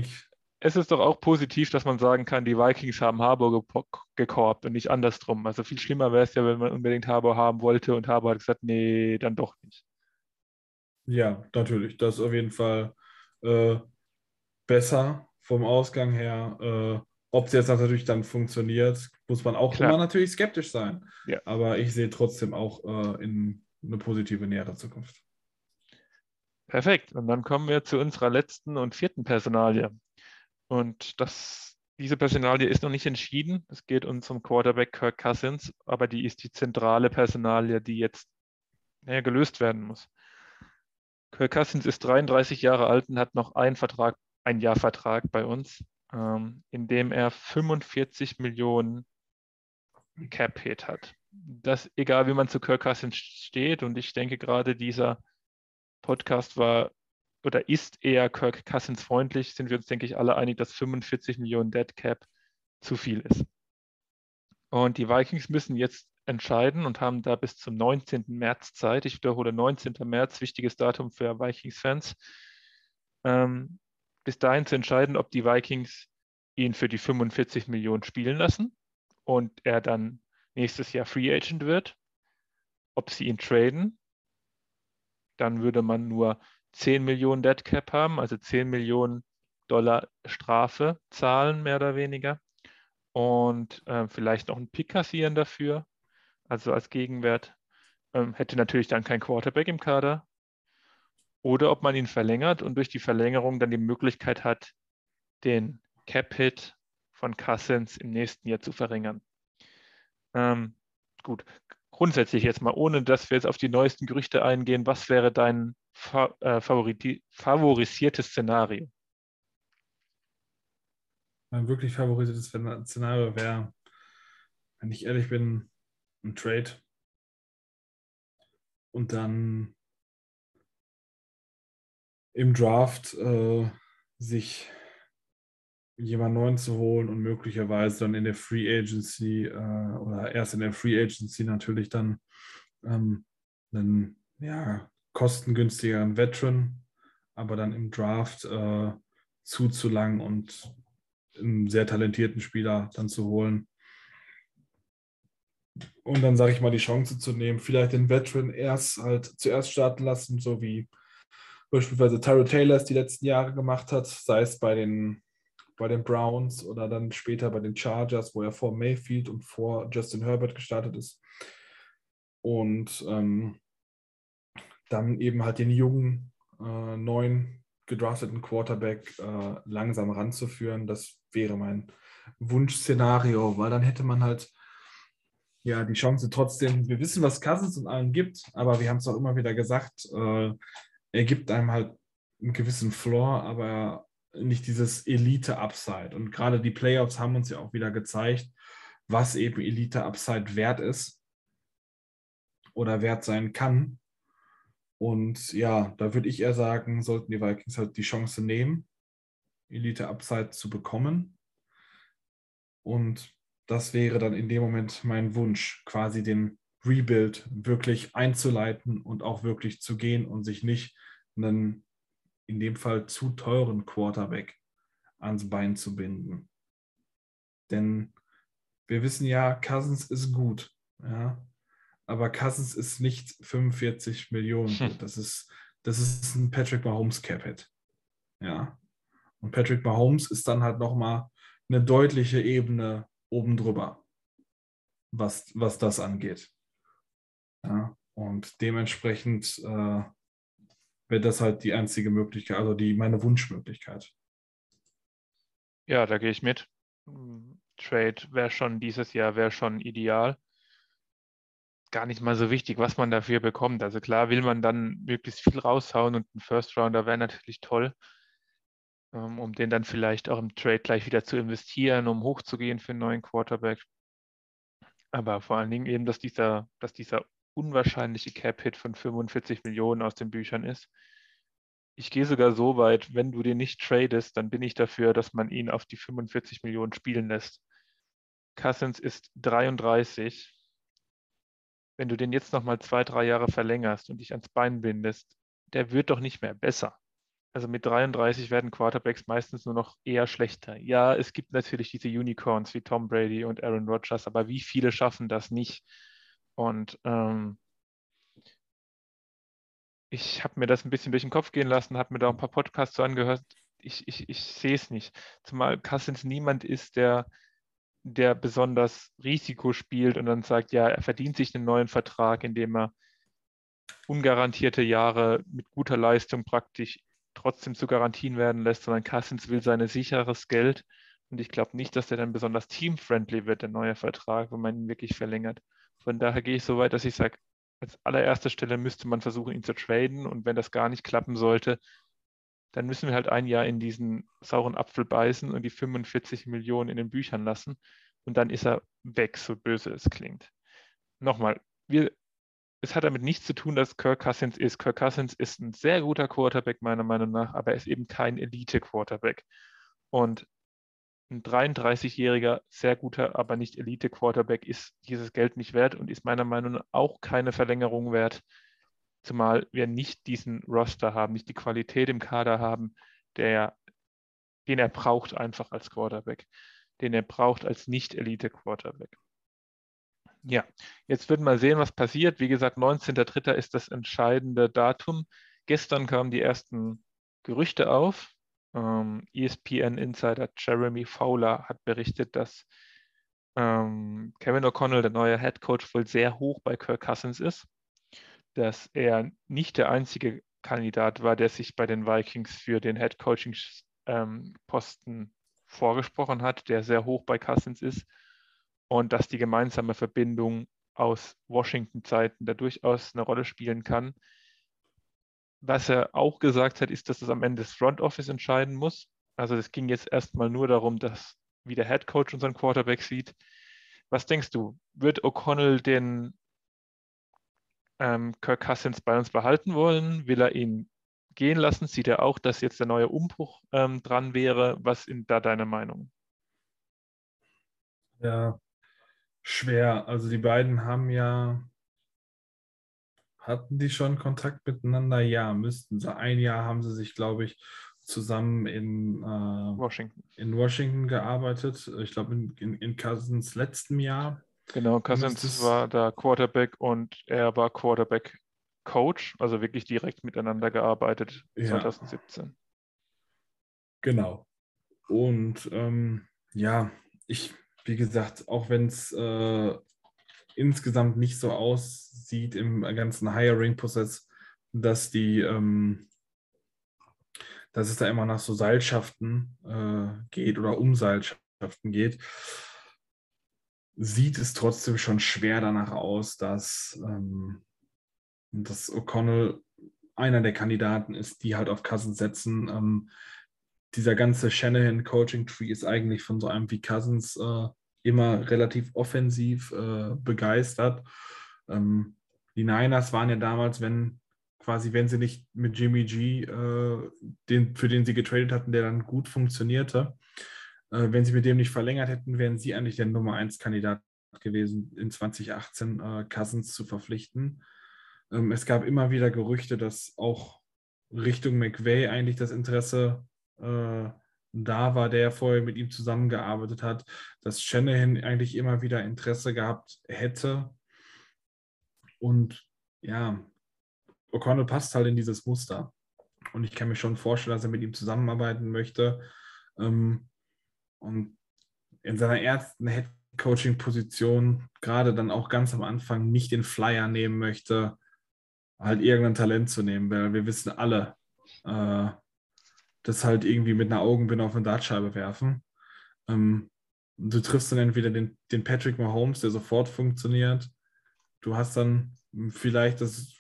es ist doch auch positiv, dass man sagen kann, die Vikings haben Harbour gekorbt und nicht andersrum. Also viel schlimmer wäre es ja, wenn man unbedingt Harbour haben wollte und Harbour hat gesagt, nee, dann doch nicht. Ja, natürlich. Das ist auf jeden Fall äh, besser vom Ausgang her. Äh, ob es jetzt natürlich dann funktioniert, muss man auch Klar. immer natürlich skeptisch sein. Ja. Aber ich sehe trotzdem auch äh, in eine positive nähere Zukunft. Perfekt. Und dann kommen wir zu unserer letzten und vierten Personalie. Und das, diese Personalie ist noch nicht entschieden. Es geht uns um Quarterback Kirk Cousins, aber die ist die zentrale Personalie, die jetzt naja, gelöst werden muss. Kirk Cousins ist 33 Jahre alt und hat noch einen Vertrag, ein Jahr Vertrag bei uns ähm, indem er 45 Millionen Cap-Hit hat. Das, egal wie man zu Kirk Cousins steht, und ich denke gerade dieser Podcast war oder ist eher Kirk Cousins freundlich, sind wir uns, denke ich, alle einig, dass 45 Millionen Dead Cap zu viel ist. Und die Vikings müssen jetzt entscheiden und haben da bis zum 19. März Zeit. Ich wiederhole, 19. März, wichtiges Datum für Vikings-Fans. Ähm, bis dahin zu entscheiden, ob die Vikings ihn für die 45 Millionen spielen lassen und er dann nächstes Jahr Free Agent wird, ob sie ihn traden. Dann würde man nur 10 Millionen Dead Cap haben, also 10 Millionen Dollar Strafe zahlen, mehr oder weniger. Und äh, vielleicht noch einen Pick kassieren dafür, also als Gegenwert. Ähm, hätte natürlich dann kein Quarterback im Kader, oder ob man ihn verlängert und durch die Verlängerung dann die Möglichkeit hat, den Cap-Hit von Cousins im nächsten Jahr zu verringern. Ähm, gut, grundsätzlich jetzt mal, ohne dass wir jetzt auf die neuesten Gerüchte eingehen, was wäre dein fa äh, favorisiertes Szenario? Mein wirklich favorisiertes Szenario wäre, wenn ich ehrlich bin, ein Trade. Und dann im Draft äh, sich jemand neuen zu holen und möglicherweise dann in der Free Agency äh, oder erst in der Free Agency natürlich dann ähm, einen ja, kostengünstigeren Veteran, aber dann im Draft äh, zuzulangen und einen sehr talentierten Spieler dann zu holen. Und dann sage ich mal die Chance zu nehmen, vielleicht den Veteran erst halt zuerst starten lassen, so wie beispielsweise Tyrell Taylor es die letzten Jahre gemacht hat, sei es bei den, bei den Browns oder dann später bei den Chargers, wo er vor Mayfield und vor Justin Herbert gestartet ist. Und ähm, dann eben halt den jungen, äh, neuen gedrafteten Quarterback äh, langsam ranzuführen. Das wäre mein Wunschszenario, weil dann hätte man halt ja die Chance trotzdem, wir wissen, was Cousins und allen gibt, aber wir haben es auch immer wieder gesagt, äh, er gibt einem halt einen gewissen Floor, aber nicht dieses Elite-Upside. Und gerade die Playoffs haben uns ja auch wieder gezeigt, was eben Elite-Upside wert ist oder wert sein kann. Und ja, da würde ich eher sagen, sollten die Vikings halt die Chance nehmen, Elite-Upside zu bekommen. Und das wäre dann in dem Moment mein Wunsch, quasi den Rebuild wirklich einzuleiten und auch wirklich zu gehen und sich nicht einen in dem Fall zu teuren Quarterback ans Bein zu binden. Denn wir wissen ja, Cousins ist gut, ja, aber Cousins ist nicht 45 Millionen hm. Das ist, das ist ein Patrick Mahomes Cap-Hit. Ja. Und Patrick Mahomes ist dann halt nochmal eine deutliche Ebene oben drüber, was, was das angeht. Ja, und dementsprechend äh, wäre das halt die einzige Möglichkeit, also die meine Wunschmöglichkeit. Ja, da gehe ich mit. Trade wäre schon dieses Jahr wäre schon ideal. Gar nicht mal so wichtig, was man dafür bekommt. Also klar will man dann möglichst viel raushauen und ein First Rounder wäre natürlich toll, ähm, um den dann vielleicht auch im Trade gleich wieder zu investieren, um hochzugehen für einen neuen Quarterback. Aber vor allen Dingen eben, dass dieser, dass dieser unwahrscheinliche Cap-Hit von 45 Millionen aus den Büchern ist. Ich gehe sogar so weit, wenn du den nicht tradest, dann bin ich dafür, dass man ihn auf die 45 Millionen spielen lässt. Cousins ist 33. Wenn du den jetzt nochmal zwei, drei Jahre verlängerst und dich ans Bein bindest, der wird doch nicht mehr besser. Also mit 33 werden Quarterbacks meistens nur noch eher schlechter. Ja, es gibt natürlich diese Unicorns wie Tom Brady und Aaron Rodgers, aber wie viele schaffen das nicht? Und ähm, ich habe mir das ein bisschen durch den Kopf gehen lassen, habe mir da ein paar Podcasts so angehört. Ich, ich, ich sehe es nicht. Zumal Cousins niemand ist, der, der besonders Risiko spielt und dann sagt, ja, er verdient sich einen neuen Vertrag, indem er ungarantierte Jahre mit guter Leistung praktisch trotzdem zu Garantien werden lässt, sondern Cousins will sein sicheres Geld. Und ich glaube nicht, dass der dann besonders teamfriendly wird, der neue Vertrag, wenn man ihn wirklich verlängert. Von daher gehe ich so weit, dass ich sage, als allererste Stelle müsste man versuchen, ihn zu traden. Und wenn das gar nicht klappen sollte, dann müssen wir halt ein Jahr in diesen sauren Apfel beißen und die 45 Millionen in den Büchern lassen. Und dann ist er weg, so böse es klingt. Nochmal, wir, es hat damit nichts zu tun, dass Kirk Cousins ist. Kirk Cousins ist ein sehr guter Quarterback, meiner Meinung nach, aber er ist eben kein Elite-Quarterback. Und ein 33-jähriger, sehr guter, aber nicht Elite-Quarterback ist dieses Geld nicht wert und ist meiner Meinung nach auch keine Verlängerung wert, zumal wir nicht diesen Roster haben, nicht die Qualität im Kader haben, der, den er braucht einfach als Quarterback, den er braucht als Nicht-Elite-Quarterback. Ja, jetzt wird mal sehen, was passiert. Wie gesagt, 19.03. ist das entscheidende Datum. Gestern kamen die ersten Gerüchte auf. Ähm, ESPN-Insider Jeremy Fowler hat berichtet, dass ähm, Kevin O'Connell, der neue Head Coach, wohl sehr hoch bei Kirk Cousins ist, dass er nicht der einzige Kandidat war, der sich bei den Vikings für den Head Coaching ähm, Posten vorgesprochen hat, der sehr hoch bei Cousins ist und dass die gemeinsame Verbindung aus Washington-Zeiten da durchaus eine Rolle spielen kann. Was er auch gesagt hat, ist, dass es am Ende das Front Office entscheiden muss. Also es ging jetzt erstmal nur darum, dass wie der Head Coach unseren Quarterback sieht. Was denkst du, wird O'Connell den ähm, Kirk Cousins bei uns behalten wollen? Will er ihn gehen lassen? Sieht er auch, dass jetzt der neue Umbruch ähm, dran wäre? Was sind da deine Meinung? Ja, schwer. Also die beiden haben ja, hatten die schon Kontakt miteinander? Ja, müssten sie. Ein Jahr haben sie sich, glaube ich, zusammen in, äh, Washington. in Washington gearbeitet. Ich glaube, in, in, in Cousins letztem Jahr. Genau, Cousins war da Quarterback und er war Quarterback Coach, also wirklich direkt miteinander gearbeitet ja. 2017. Genau. Und ähm, ja, ich wie gesagt, auch wenn es äh, insgesamt nicht so aussieht im ganzen Hiring-Prozess, dass die, ähm, dass es da immer nach so Seilschaften äh, geht oder um Seilschaften geht, sieht es trotzdem schon schwer danach aus, dass, ähm, dass O'Connell einer der Kandidaten ist, die halt auf Cousins setzen. Ähm, dieser ganze Shanahan-Coaching-Tree ist eigentlich von so einem wie Cousins äh, immer relativ offensiv äh, begeistert. Ähm, die Niners waren ja damals, wenn quasi, wenn sie nicht mit Jimmy G, äh, den, für den sie getradet hatten, der dann gut funktionierte, äh, wenn sie mit dem nicht verlängert hätten, wären sie eigentlich der Nummer 1 Kandidat gewesen, in 2018 äh, Cousins zu verpflichten. Ähm, es gab immer wieder Gerüchte, dass auch Richtung McVay eigentlich das Interesse äh, da war, der vorher mit ihm zusammengearbeitet hat, dass Shanahan eigentlich immer wieder Interesse gehabt hätte. Und ja, O'Connell passt halt in dieses Muster. Und ich kann mir schon vorstellen, dass er mit ihm zusammenarbeiten möchte. Ähm, und in seiner ersten Head-Coaching-Position gerade dann auch ganz am Anfang nicht den Flyer nehmen möchte, halt irgendein Talent zu nehmen, weil wir wissen alle, äh, das halt irgendwie mit einer Augenbinde auf eine Dartscheibe werfen. Ähm, du triffst dann entweder den, den Patrick Mahomes, der sofort funktioniert. Du hast dann vielleicht das,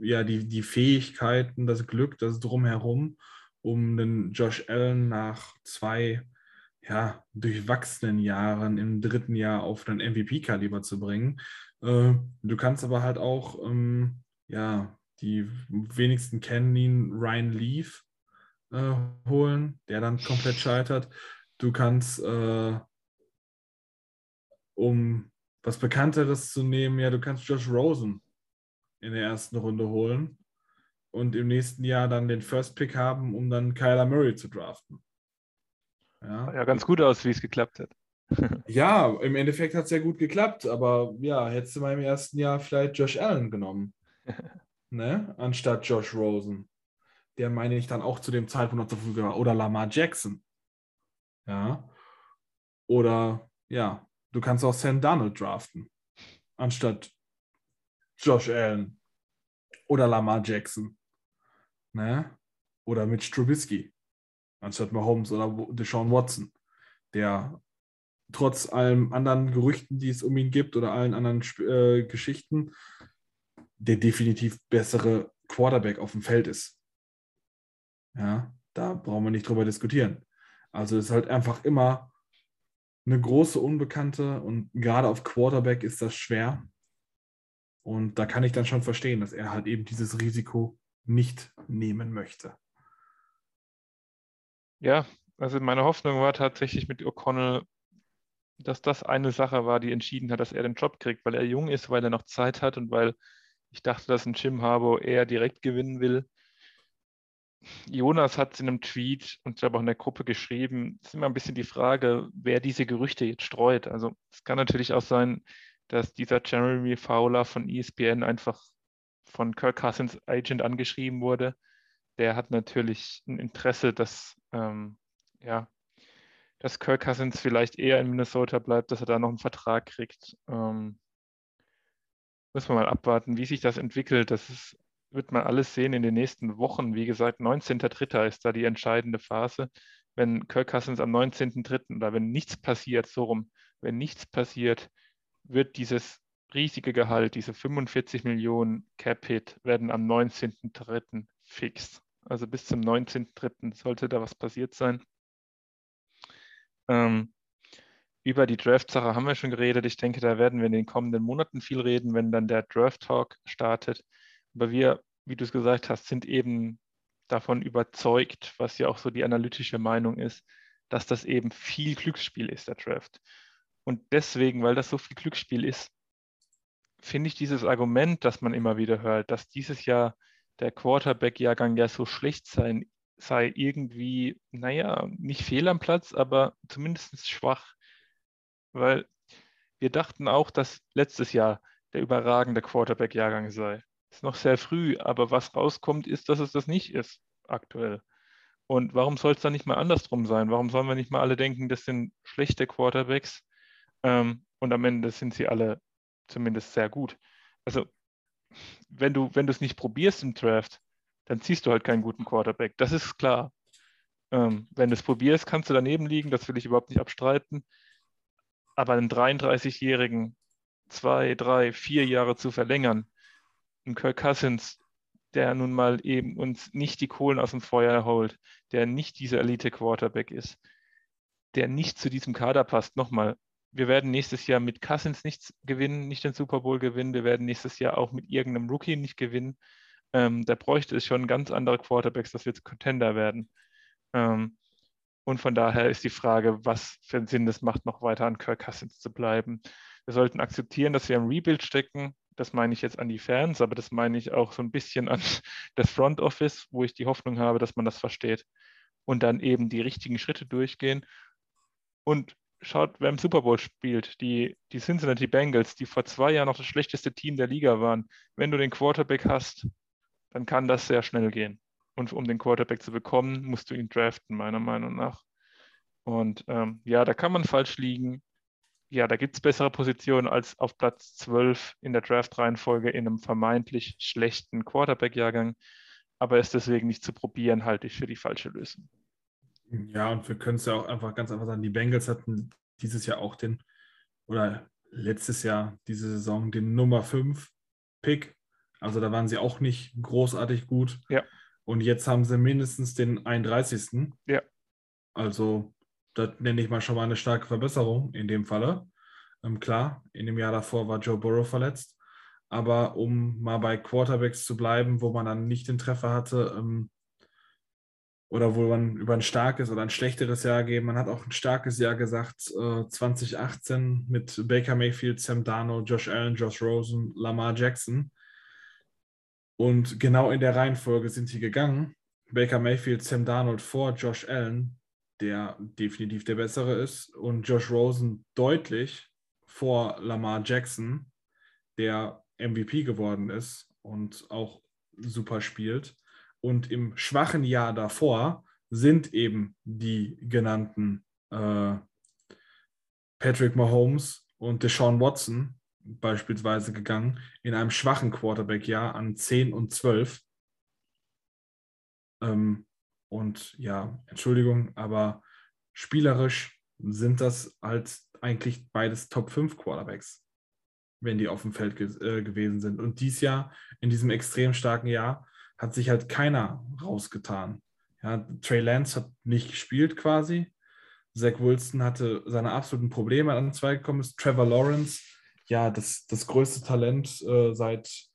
ja, die, die Fähigkeiten, das Glück, das Drumherum, um den Josh Allen nach zwei ja, durchwachsenen Jahren im dritten Jahr auf ein MVP-Kaliber zu bringen. Äh, du kannst aber halt auch, ähm, ja, die wenigsten kennen ihn, Ryan Leaf äh, holen, der dann komplett scheitert. Du kannst, äh, um was Bekannteres zu nehmen, ja, du kannst Josh Rosen in der ersten Runde holen und im nächsten Jahr dann den First Pick haben, um dann Kyler Murray zu draften. Ja, ja ganz gut aus, wie es geklappt hat. ja, im Endeffekt hat es ja gut geklappt, aber ja, hättest du mal im ersten Jahr vielleicht Josh Allen genommen, ne? anstatt Josh Rosen. Der meine ich dann auch zu dem Zeitpunkt noch zur Verfügung war. Oder Lamar Jackson. Ja. Oder ja, du kannst auch Sam Donald draften, anstatt Josh Allen oder Lamar Jackson. Ne? Oder Mitch Trubisky anstatt Mahomes oder Deshaun Watson, der trotz allen anderen Gerüchten, die es um ihn gibt oder allen anderen äh, Geschichten, der definitiv bessere Quarterback auf dem Feld ist. Ja, da brauchen wir nicht drüber diskutieren. Also es ist halt einfach immer eine große Unbekannte und gerade auf Quarterback ist das schwer. Und da kann ich dann schon verstehen, dass er halt eben dieses Risiko nicht nehmen möchte. Ja, also meine Hoffnung war tatsächlich mit O'Connell, dass das eine Sache war, die entschieden hat, dass er den Job kriegt, weil er jung ist, weil er noch Zeit hat und weil ich dachte, dass ein Jim Harbour eher direkt gewinnen will. Jonas hat es in einem Tweet und ich glaube auch in der Gruppe geschrieben, es ist immer ein bisschen die Frage, wer diese Gerüchte jetzt streut. Also es kann natürlich auch sein, dass dieser Jeremy Fowler von ESPN einfach von Kirk Cousins Agent angeschrieben wurde. Der hat natürlich ein Interesse, dass ähm, ja, dass Kirk Cousins vielleicht eher in Minnesota bleibt, dass er da noch einen Vertrag kriegt. Ähm, müssen wir mal abwarten, wie sich das entwickelt. Das ist, wird man alles sehen in den nächsten Wochen. Wie gesagt, 19.03. ist da die entscheidende Phase. Wenn Kirk Cousins am 19.03. oder wenn nichts passiert, so rum, wenn nichts passiert, wird dieses riesige Gehalt, diese 45 Millionen Cap-Hit, werden am 19.03. fix. Also bis zum 19.03. sollte da was passiert sein. Ähm, über die Draft-Sache haben wir schon geredet. Ich denke, da werden wir in den kommenden Monaten viel reden, wenn dann der Draft-Talk startet. Aber wir, wie du es gesagt hast, sind eben davon überzeugt, was ja auch so die analytische Meinung ist, dass das eben viel Glücksspiel ist, der Draft. Und deswegen, weil das so viel Glücksspiel ist, finde ich dieses Argument, das man immer wieder hört, dass dieses Jahr der Quarterback-Jahrgang ja so schlecht sein, sei irgendwie, naja, nicht fehl am Platz, aber zumindest schwach. Weil wir dachten auch, dass letztes Jahr der überragende Quarterback-Jahrgang sei. Ist noch sehr früh, aber was rauskommt, ist, dass es das nicht ist aktuell. Und warum soll es dann nicht mal andersrum sein? Warum sollen wir nicht mal alle denken, das sind schlechte Quarterbacks ähm, und am Ende sind sie alle zumindest sehr gut? Also wenn du, wenn es nicht probierst im Draft, dann ziehst du halt keinen guten Quarterback. Das ist klar. Ähm, wenn du es probierst, kannst du daneben liegen, das will ich überhaupt nicht abstreiten. Aber einen 33-Jährigen zwei, drei, vier Jahre zu verlängern, einen Kirk Cousins, der nun mal eben uns nicht die Kohlen aus dem Feuer holt, der nicht dieser Elite-Quarterback ist, der nicht zu diesem Kader passt. Nochmal, wir werden nächstes Jahr mit Cousins nichts gewinnen, nicht den Super Bowl gewinnen. Wir werden nächstes Jahr auch mit irgendeinem Rookie nicht gewinnen. Ähm, da bräuchte es schon ganz andere Quarterbacks, dass wir zu Contender werden. Ähm, und von daher ist die Frage, was für einen Sinn es macht, noch weiter an Kirk Cousins zu bleiben. Wir sollten akzeptieren, dass wir im Rebuild stecken. Das meine ich jetzt an die Fans, aber das meine ich auch so ein bisschen an das Front Office, wo ich die Hoffnung habe, dass man das versteht. Und dann eben die richtigen Schritte durchgehen. Und schaut, wer im Super Bowl spielt, die, die Cincinnati Bengals, die vor zwei Jahren noch das schlechteste Team der Liga waren. Wenn du den Quarterback hast, dann kann das sehr schnell gehen. Und um den Quarterback zu bekommen, musst du ihn draften, meiner Meinung nach. Und ähm, ja, da kann man falsch liegen. Ja, da gibt es bessere Positionen als auf Platz 12 in der Draft-Reihenfolge in einem vermeintlich schlechten Quarterback-Jahrgang. Aber es deswegen nicht zu probieren, halte ich für die falsche Lösung. Ja, und wir können es ja auch einfach ganz einfach sagen, die Bengals hatten dieses Jahr auch den, oder letztes Jahr, diese Saison, den Nummer 5 Pick. Also da waren sie auch nicht großartig gut. Ja. Und jetzt haben sie mindestens den 31. Ja. Also das nenne ich mal schon mal eine starke Verbesserung in dem Falle. Ähm, klar, in dem Jahr davor war Joe Burrow verletzt. Aber um mal bei Quarterbacks zu bleiben, wo man dann nicht den Treffer hatte, ähm, oder wo man über ein starkes oder ein schlechteres Jahr geht. Man hat auch ein starkes Jahr gesagt, äh, 2018 mit Baker Mayfield, Sam Darno, Josh Allen, Josh Rosen, Lamar Jackson. Und genau in der Reihenfolge sind sie gegangen. Baker Mayfield, Sam Darnold vor Josh Allen, der definitiv der bessere ist, und Josh Rosen deutlich vor Lamar Jackson, der MVP geworden ist und auch super spielt. Und im schwachen Jahr davor sind eben die genannten äh, Patrick Mahomes und Deshaun Watson beispielsweise gegangen, in einem schwachen Quarterback-Jahr an 10 und 12. Ähm, und ja, Entschuldigung, aber spielerisch sind das halt eigentlich beides Top 5 Quarterbacks, wenn die auf dem Feld ge äh, gewesen sind. Und dies Jahr, in diesem extrem starken Jahr, hat sich halt keiner rausgetan. Ja, Trey Lance hat nicht gespielt quasi. Zach Wilson hatte seine absoluten Probleme an zwei gekommen. Ist Trevor Lawrence, ja, das, das größte Talent äh, seit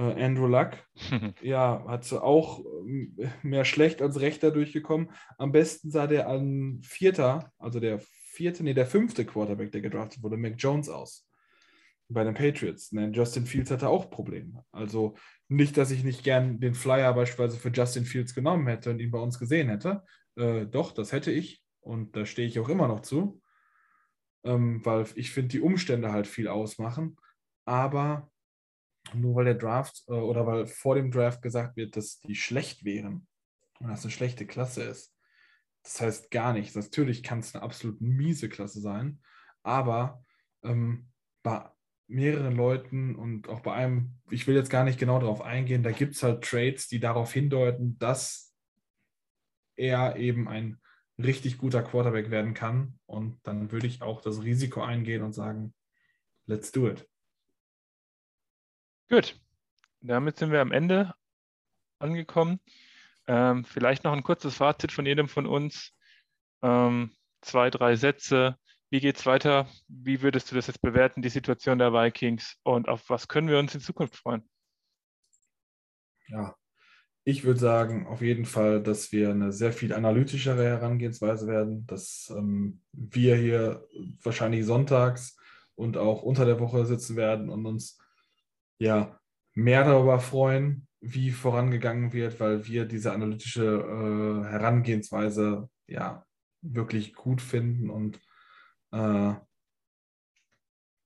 Andrew Luck. ja, hat auch äh, mehr schlecht als rechter durchgekommen. Am besten sah der an Vierter, also der vierte, nee, der fünfte Quarterback, der gedraftet wurde, Mac Jones aus. Bei den Patriots. Ne? Justin Fields hatte auch Probleme. Also nicht, dass ich nicht gern den Flyer beispielsweise für Justin Fields genommen hätte und ihn bei uns gesehen hätte. Äh, doch, das hätte ich. Und da stehe ich auch immer noch zu. Ähm, weil ich finde, die Umstände halt viel ausmachen. Aber nur weil der Draft äh, oder weil vor dem Draft gesagt wird, dass die schlecht wären und dass eine schlechte Klasse ist, das heißt gar nichts. Natürlich kann es eine absolut miese Klasse sein, aber ähm, bei mehreren Leuten und auch bei einem, ich will jetzt gar nicht genau darauf eingehen, da gibt es halt Trades, die darauf hindeuten, dass er eben ein richtig guter Quarterback werden kann. Und dann würde ich auch das Risiko eingehen und sagen, let's do it. Gut, damit sind wir am Ende angekommen. Ähm, vielleicht noch ein kurzes Fazit von jedem von uns. Ähm, zwei, drei Sätze. Wie geht es weiter? Wie würdest du das jetzt bewerten, die Situation der Vikings? Und auf was können wir uns in Zukunft freuen? Ja, ich würde sagen, auf jeden Fall, dass wir eine sehr viel analytischere Herangehensweise werden, dass ähm, wir hier wahrscheinlich sonntags und auch unter der Woche sitzen werden und uns ja, mehr darüber freuen, wie vorangegangen wird, weil wir diese analytische äh, Herangehensweise ja wirklich gut finden und äh,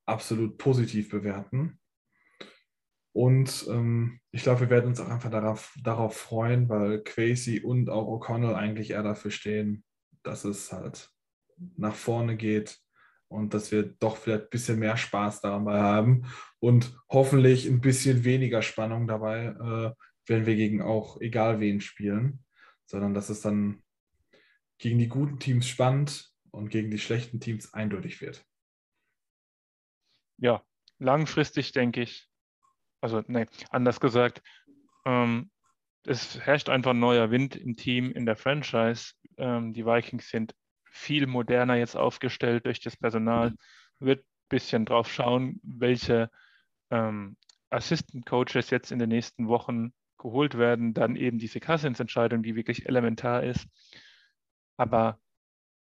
absolut positiv bewerten. Und ähm, ich glaube, wir werden uns auch einfach darauf, darauf freuen, weil Quasi und auch O'Connell eigentlich eher dafür stehen, dass es halt nach vorne geht und dass wir doch vielleicht ein bisschen mehr Spaß dabei haben und hoffentlich ein bisschen weniger Spannung dabei, äh, wenn wir gegen auch egal wen spielen, sondern dass es dann gegen die guten Teams spannend und gegen die schlechten Teams eindeutig wird. Ja, langfristig denke ich, also nee, anders gesagt, ähm, es herrscht einfach ein neuer Wind im Team, in der Franchise. Ähm, die Vikings sind viel moderner jetzt aufgestellt durch das Personal. Wird ein bisschen drauf schauen, welche ähm, Assistant Coaches jetzt in den nächsten Wochen geholt werden. Dann eben diese Cousins-Entscheidung, die wirklich elementar ist. Aber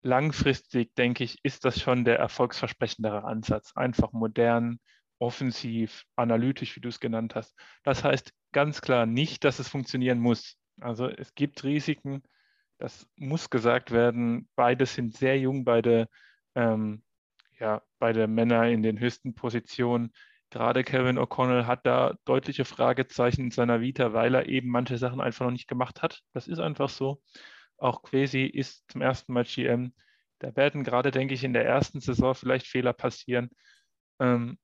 langfristig, denke ich, ist das schon der erfolgsversprechendere Ansatz. Einfach modern, offensiv, analytisch, wie du es genannt hast. Das heißt ganz klar nicht, dass es funktionieren muss. Also es gibt Risiken, das muss gesagt werden. Beide sind sehr jung, beide, ähm, ja, beide Männer in den höchsten Positionen. Gerade Kevin O'Connell hat da deutliche Fragezeichen in seiner Vita, weil er eben manche Sachen einfach noch nicht gemacht hat. Das ist einfach so. Auch Quasi ist zum ersten Mal GM. Da werden gerade, denke ich, in der ersten Saison vielleicht Fehler passieren, ähm,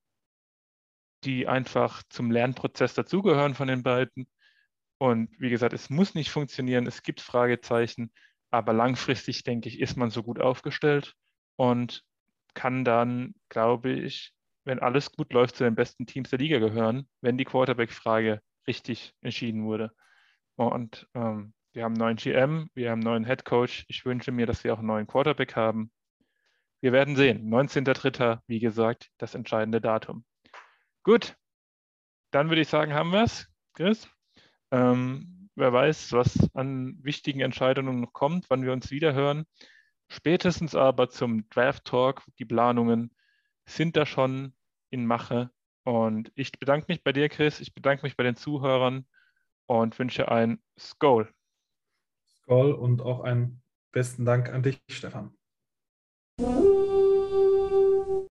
die einfach zum Lernprozess dazugehören von den beiden. Und wie gesagt, es muss nicht funktionieren, es gibt Fragezeichen, aber langfristig, denke ich, ist man so gut aufgestellt und kann dann, glaube ich, wenn alles gut läuft, zu den besten Teams der Liga gehören, wenn die Quarterback-Frage richtig entschieden wurde. Und ähm, wir haben einen neuen GM, wir haben einen neuen Head Coach. Ich wünsche mir, dass wir auch einen neuen Quarterback haben. Wir werden sehen. 19.03., wie gesagt, das entscheidende Datum. Gut, dann würde ich sagen, haben wir es, Chris. Ähm, wer weiß, was an wichtigen Entscheidungen noch kommt, wann wir uns wieder hören. Spätestens aber zum Draft Talk, die Planungen sind da schon in Mache. Und ich bedanke mich bei dir, Chris. Ich bedanke mich bei den Zuhörern und wünsche ein Skol. Skol und auch einen besten Dank an dich, Stefan.